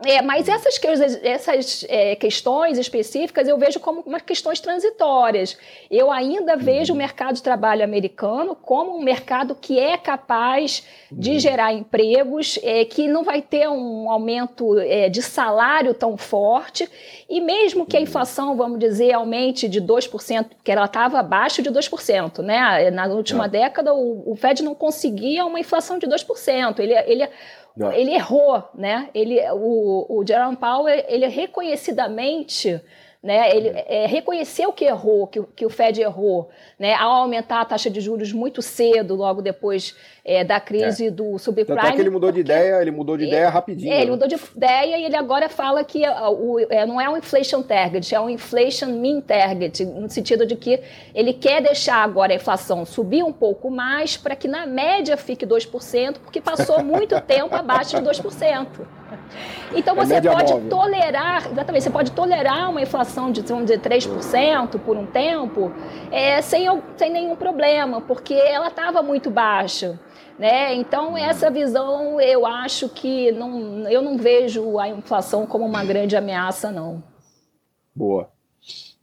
É, mas essas, essas é, questões específicas eu vejo como umas questões transitórias. Eu ainda vejo o mercado de trabalho americano como um mercado que é capaz de uhum. gerar empregos, é, que não vai ter um aumento é, de salário tão forte, e mesmo que a uhum. inflação, vamos dizer, aumente de 2%, que ela estava abaixo de 2%, né? Na última é. década, o, o Fed não conseguia uma inflação de 2%. Ele, ele. Ele errou, né? Ele, o, o Jerome Powell, ele reconhecidamente né? Ele é, reconheceu que errou, que, que o Fed errou, né? Ao aumentar a taxa de juros muito cedo, logo depois é, da crise é. do subprime. Tanto é que ele mudou de ideia, ele mudou de ideia rapidinho. É, ele né? mudou de ideia e ele agora fala que o, é, não é um inflation target, é um inflation mean target, no sentido de que ele quer deixar agora a inflação subir um pouco mais para que na média fique 2%, porque passou muito tempo abaixo de 2%. Então é você pode móvel. tolerar, exatamente, você pode tolerar uma inflação de, vamos dizer, 3% por um tempo é, sem, sem nenhum problema, porque ela estava muito baixa. Né? Então, essa visão, eu acho que não, eu não vejo a inflação como uma grande ameaça, não. Boa.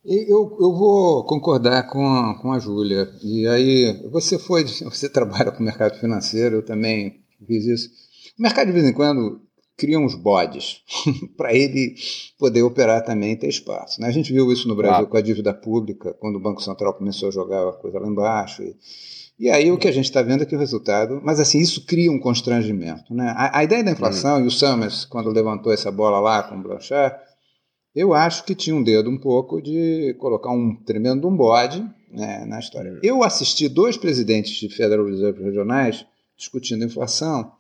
Eu, eu vou concordar com a, com a Júlia. E aí, você foi, você trabalha com o mercado financeiro, eu também fiz isso. O mercado, de vez em quando, cria uns bodes para ele poder operar também e ter espaço. Né? A gente viu isso no Brasil claro. com a dívida pública, quando o Banco Central começou a jogar a coisa lá embaixo. E, e aí o que a gente está vendo é que o resultado. Mas assim, isso cria um constrangimento. Né? A, a ideia da inflação, hum. e o Summers, quando levantou essa bola lá com o Blanchard, eu acho que tinha um dedo um pouco de colocar um tremendo um bode né, na história. Hum. Eu assisti dois presidentes de Federal Reserve regionais discutindo inflação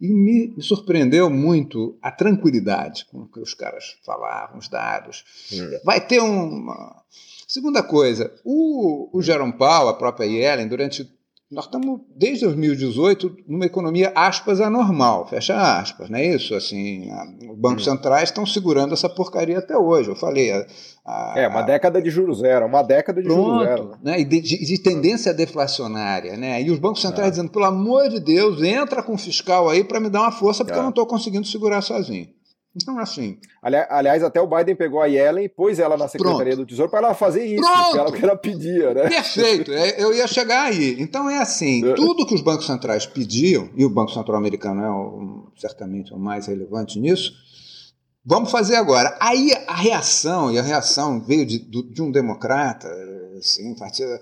e me, surpreendeu muito a tranquilidade com que os caras falavam, os dados. Hum. Vai ter uma. Segunda coisa, o, o Jerome Powell, a própria Yellen, durante nós estamos, desde 2018, numa economia, aspas, anormal, fecha aspas, não é isso? Assim, os bancos hum. centrais estão segurando essa porcaria até hoje, eu falei. A, a, é, uma década de juros zero, uma década de pronto, juros zero. Né? E de, de, de, tendência deflacionária, né? E os bancos centrais é. dizendo, pelo amor de Deus, entra com o fiscal aí para me dar uma força, porque é. eu não estou conseguindo segurar sozinho. Então, assim. aliás, até o Biden pegou a Yellen e pôs ela na Secretaria Pronto. do Tesouro para ela fazer isso, Pronto. que era o que ela pedia, né? Perfeito, é, eu ia chegar aí. Então é assim: tudo que os bancos centrais pediam, e o Banco Central Americano é o, certamente o mais relevante nisso, vamos fazer agora. Aí a reação, e a reação veio de, de um democrata, assim, partido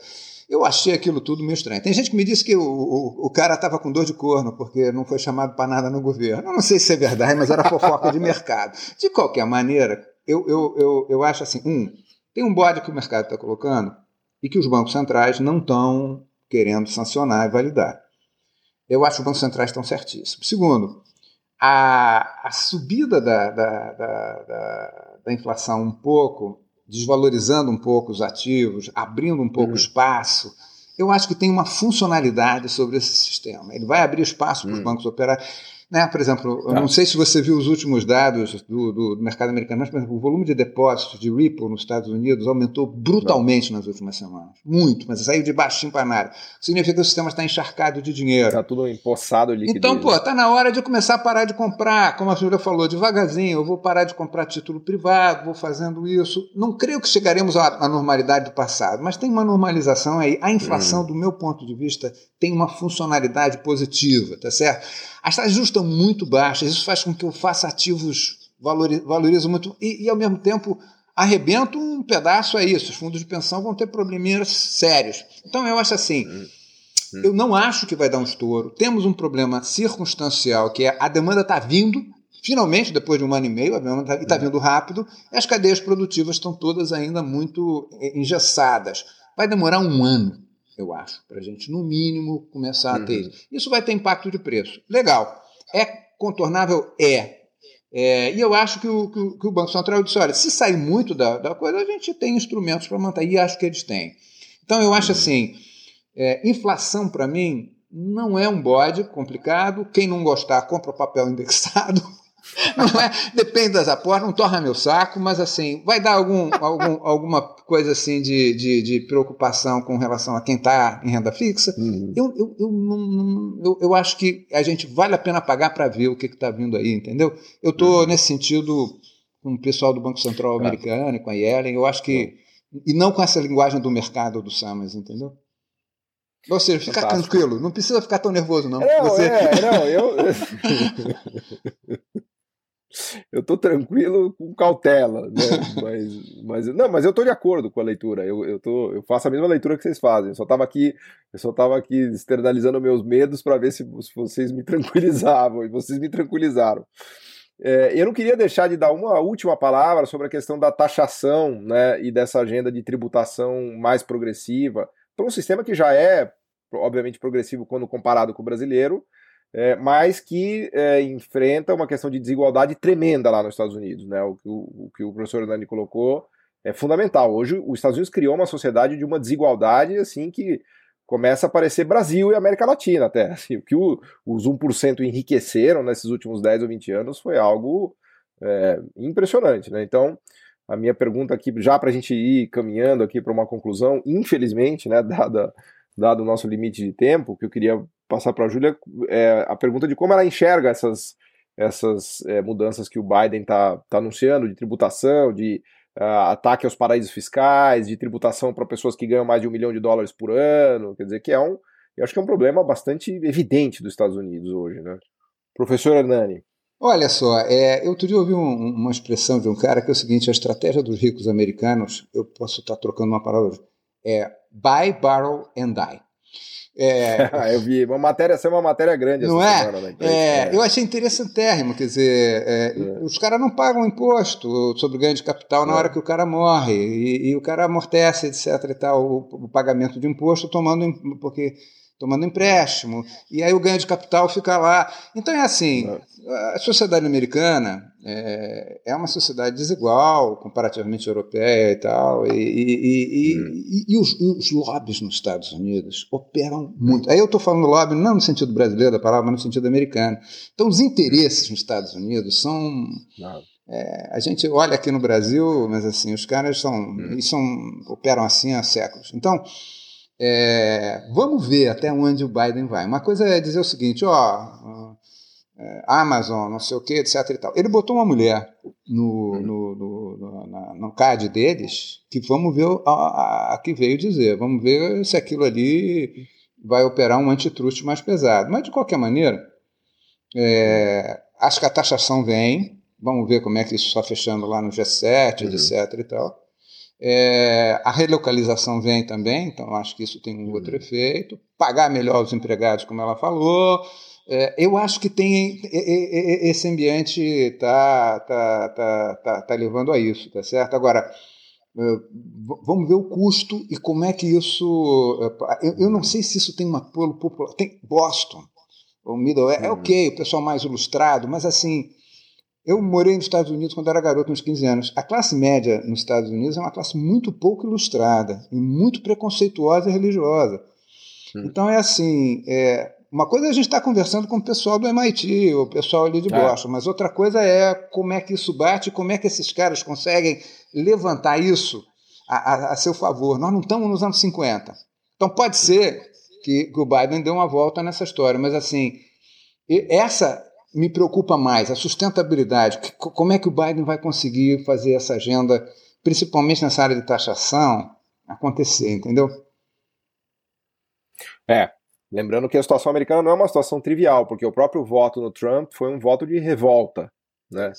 eu achei aquilo tudo meio estranho. Tem gente que me disse que o, o, o cara estava com dor de corno porque não foi chamado para nada no governo. Eu não sei se é verdade, mas era fofoca de mercado. De qualquer maneira, eu, eu, eu, eu acho assim: um, tem um bode que o mercado está colocando e que os bancos centrais não estão querendo sancionar e validar. Eu acho que os bancos centrais estão certíssimos. Segundo, a, a subida da, da, da, da, da inflação um pouco desvalorizando um pouco os ativos, abrindo um pouco uhum. espaço. Eu acho que tem uma funcionalidade sobre esse sistema. Ele vai abrir espaço para os uhum. bancos operarem. Né? Por exemplo, tá. não sei se você viu os últimos dados do, do, do mercado americano, mas exemplo, o volume de depósitos de Ripple nos Estados Unidos aumentou brutalmente não. nas últimas semanas. Muito, mas saiu de baixinho para nada. Significa que o sistema está encharcado de dinheiro. Está tudo empossado ali. Então, pô, está na hora de começar a parar de comprar, como a senhora falou, devagarzinho. Eu vou parar de comprar título privado, vou fazendo isso. Não creio que chegaremos à, à normalidade do passado, mas tem uma normalização aí. A inflação, hum. do meu ponto de vista, tem uma funcionalidade positiva, tá certo? As taxas de juros estão muito baixas, isso faz com que eu faça ativos, valorizo muito, e, e ao mesmo tempo arrebento um pedaço a isso. Os fundos de pensão vão ter probleminhas sérios. Então eu acho assim. Hum, hum. Eu não acho que vai dar um estouro. Temos um problema circunstancial, que é a demanda está vindo, finalmente, depois de um ano e meio, a demanda está tá vindo rápido, e as cadeias produtivas estão todas ainda muito eh, engessadas. Vai demorar um ano eu acho, para a gente, no mínimo, começar uhum. a ter. Uhum. Isso vai ter impacto de preço. Legal. É contornável? É. é e eu acho que o, que o, que o Banco Central disse: olha, se sair muito da, da coisa, a gente tem instrumentos para manter, e acho que eles têm. Então, eu acho uhum. assim: é, inflação, para mim, não é um bode complicado. Quem não gostar, compra papel indexado. Não é, depende das apostas, não torna meu saco, mas assim, vai dar algum, algum, alguma coisa assim de, de, de, preocupação com relação a quem está em renda fixa. Uhum. Eu, eu, eu, não, eu, eu, acho que a gente vale a pena pagar para ver o que está vindo aí, entendeu? Eu estou uhum. nesse sentido com o pessoal do Banco Central americano e com a Yellen, eu acho que. E não com essa linguagem do mercado do Summers, entendeu? Ou seja, fica Fantástico. tranquilo, não precisa ficar tão nervoso, não. Não, Você... é, não, eu. eu tô tranquilo com cautela, né? mas, mas, não, mas eu tô de acordo com a leitura. Eu, eu, tô, eu faço a mesma leitura que vocês fazem. Eu só tava aqui, eu só tava aqui externalizando meus medos para ver se, se, vocês me tranquilizavam e vocês me tranquilizaram. É, eu não queria deixar de dar uma última palavra sobre a questão da taxação né, e dessa agenda de tributação mais progressiva para um sistema que já é, obviamente, progressivo quando comparado com o brasileiro, é, mas que é, enfrenta uma questão de desigualdade tremenda lá nos Estados Unidos. Né? O, o, o que o professor Nani colocou é fundamental. Hoje, os Estados Unidos criou uma sociedade de uma desigualdade assim que começa a aparecer Brasil e América Latina até. Assim, o que o, os 1% enriqueceram nesses últimos 10 ou 20 anos foi algo é, impressionante. Né? Então, a minha pergunta aqui, já para a gente ir caminhando aqui para uma conclusão, infelizmente, né, dada, dado o nosso limite de tempo, que eu queria passar para a Júlia, é a pergunta de como ela enxerga essas, essas é, mudanças que o Biden está tá anunciando de tributação, de uh, ataque aos paraísos fiscais, de tributação para pessoas que ganham mais de um milhão de dólares por ano, quer dizer que é um, eu acho que é um problema bastante evidente dos Estados Unidos hoje, né? Professor Hernani. Olha só, é, eu outro dia ouvi um, uma expressão de um cara que é o seguinte: a estratégia dos ricos americanos, eu posso estar trocando uma palavra, é buy, borrow and die. É, eu vi uma matéria, essa é uma matéria grande não é? É, é? Eu achei interessantérrimo, quer dizer, é, é. os caras não pagam imposto sobre ganho de capital na é. hora que o cara morre e, e, o cara amortece, etc. E tal, o, o pagamento de imposto tomando porque tomando empréstimo, e aí o ganho de capital fica lá. Então é assim, a sociedade americana é, é uma sociedade desigual, comparativamente europeia e tal, e, e, hum. e, e os, os, lobbies nos Estados Unidos operam muito. Aí eu estou falando lobby não no sentido brasileiro da palavra, mas no sentido americano. Então os interesses nos Estados Unidos são... É, a gente olha aqui no Brasil, mas assim, os caras são, hum. são operam assim há séculos. Então, é, vamos ver até onde o Biden vai. Uma coisa é dizer o seguinte, ó, é, Amazon, não sei o que, etc. E tal. Ele botou uma mulher no, no, no, no, no CAD deles, que vamos ver a, a, a, que veio dizer, vamos ver se aquilo ali vai operar um antitruste mais pesado. Mas, de qualquer maneira, é, acho que a taxação vem, vamos ver como é que isso está fechando lá no G7, uhum. etc. e tal. É, a relocalização vem também, então acho que isso tem um outro uhum. efeito. Pagar melhor os empregados, como ela falou. É, eu acho que tem esse ambiente está tá, tá, tá, tá levando a isso, tá certo? Agora, é, vamos ver o custo e como é que isso. É, eu, eu não sei se isso tem um apelo popular. Tem Boston, o Middle é, é ok, o pessoal mais ilustrado, mas assim eu morei nos Estados Unidos quando era garoto, uns 15 anos. A classe média nos Estados Unidos é uma classe muito pouco ilustrada e muito preconceituosa e religiosa. Hum. Então é assim, é, uma coisa é a gente estar tá conversando com o pessoal do MIT, o pessoal ali de é. Boston, mas outra coisa é como é que isso bate, como é que esses caras conseguem levantar isso a, a, a seu favor. Nós não estamos nos anos 50. Então pode ser que, que o Biden dê uma volta nessa história, mas assim, essa me preocupa mais, a sustentabilidade. Como é que o Biden vai conseguir fazer essa agenda, principalmente nessa área de taxação, acontecer, entendeu? É, lembrando que a situação americana não é uma situação trivial, porque o próprio voto no Trump foi um voto de revolta, né?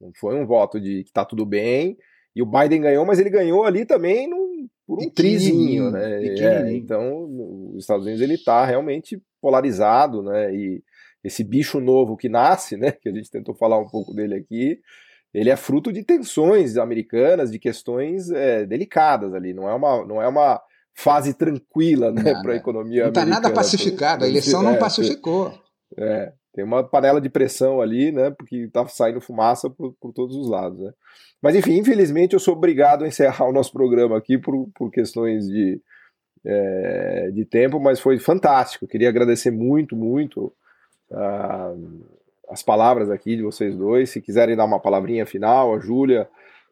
Não foi um voto de que tá tudo bem, e o Biden ganhou, mas ele ganhou ali também num, por um trizinho, né? É, então, os Estados Unidos ele tá realmente polarizado, né? E esse bicho novo que nasce, né, que a gente tentou falar um pouco dele aqui, ele é fruto de tensões americanas, de questões é, delicadas ali, não é uma, não é uma fase tranquila né, para a economia não tá americana. Não está nada pacificado, a eleição não é, pacificou. É, tem uma panela de pressão ali, né, porque está saindo fumaça por, por, todos os lados. Né. Mas enfim, infelizmente eu sou obrigado a encerrar o nosso programa aqui por, por questões de, é, de tempo, mas foi fantástico. Eu queria agradecer muito, muito uh, as palavras aqui de vocês dois. Se quiserem dar uma palavrinha final, a Júlia,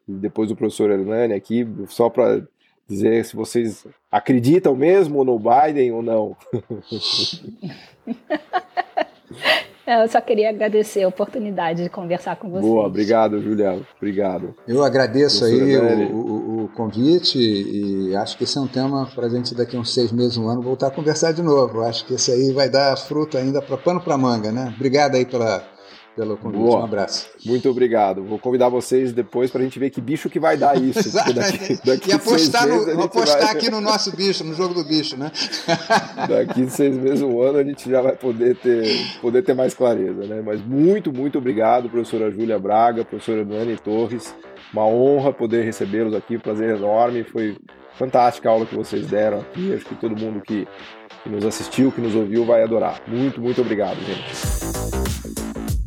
depois o professor Hernani aqui, só para dizer se vocês acreditam mesmo no Biden ou não. Eu só queria agradecer a oportunidade de conversar com vocês. Boa, obrigado, Juliano. Obrigado. Eu agradeço aí o, o, o, convite e acho que esse é um tema para a gente daqui a uns seis meses, um ano, voltar a conversar de novo. Acho que esse aí vai dar fruto ainda para pano para manga, né? Obrigado aí pela, pelo convite. Boa. Um abraço. Muito obrigado. Vou convidar vocês depois para a gente ver que bicho que vai dar isso. daqui, daqui e apostar, no, apostar vai... aqui no nosso bicho, no jogo do bicho, né? daqui seis meses, um ano, a gente já vai poder ter, poder ter mais clareza, né? Mas muito, muito obrigado, professora Júlia Braga, professora Nani Torres. Uma honra poder recebê-los aqui, prazer enorme. Foi fantástica a aula que vocês deram aqui. Acho que todo mundo que que nos assistiu, que nos ouviu, vai adorar. Muito, muito obrigado, gente.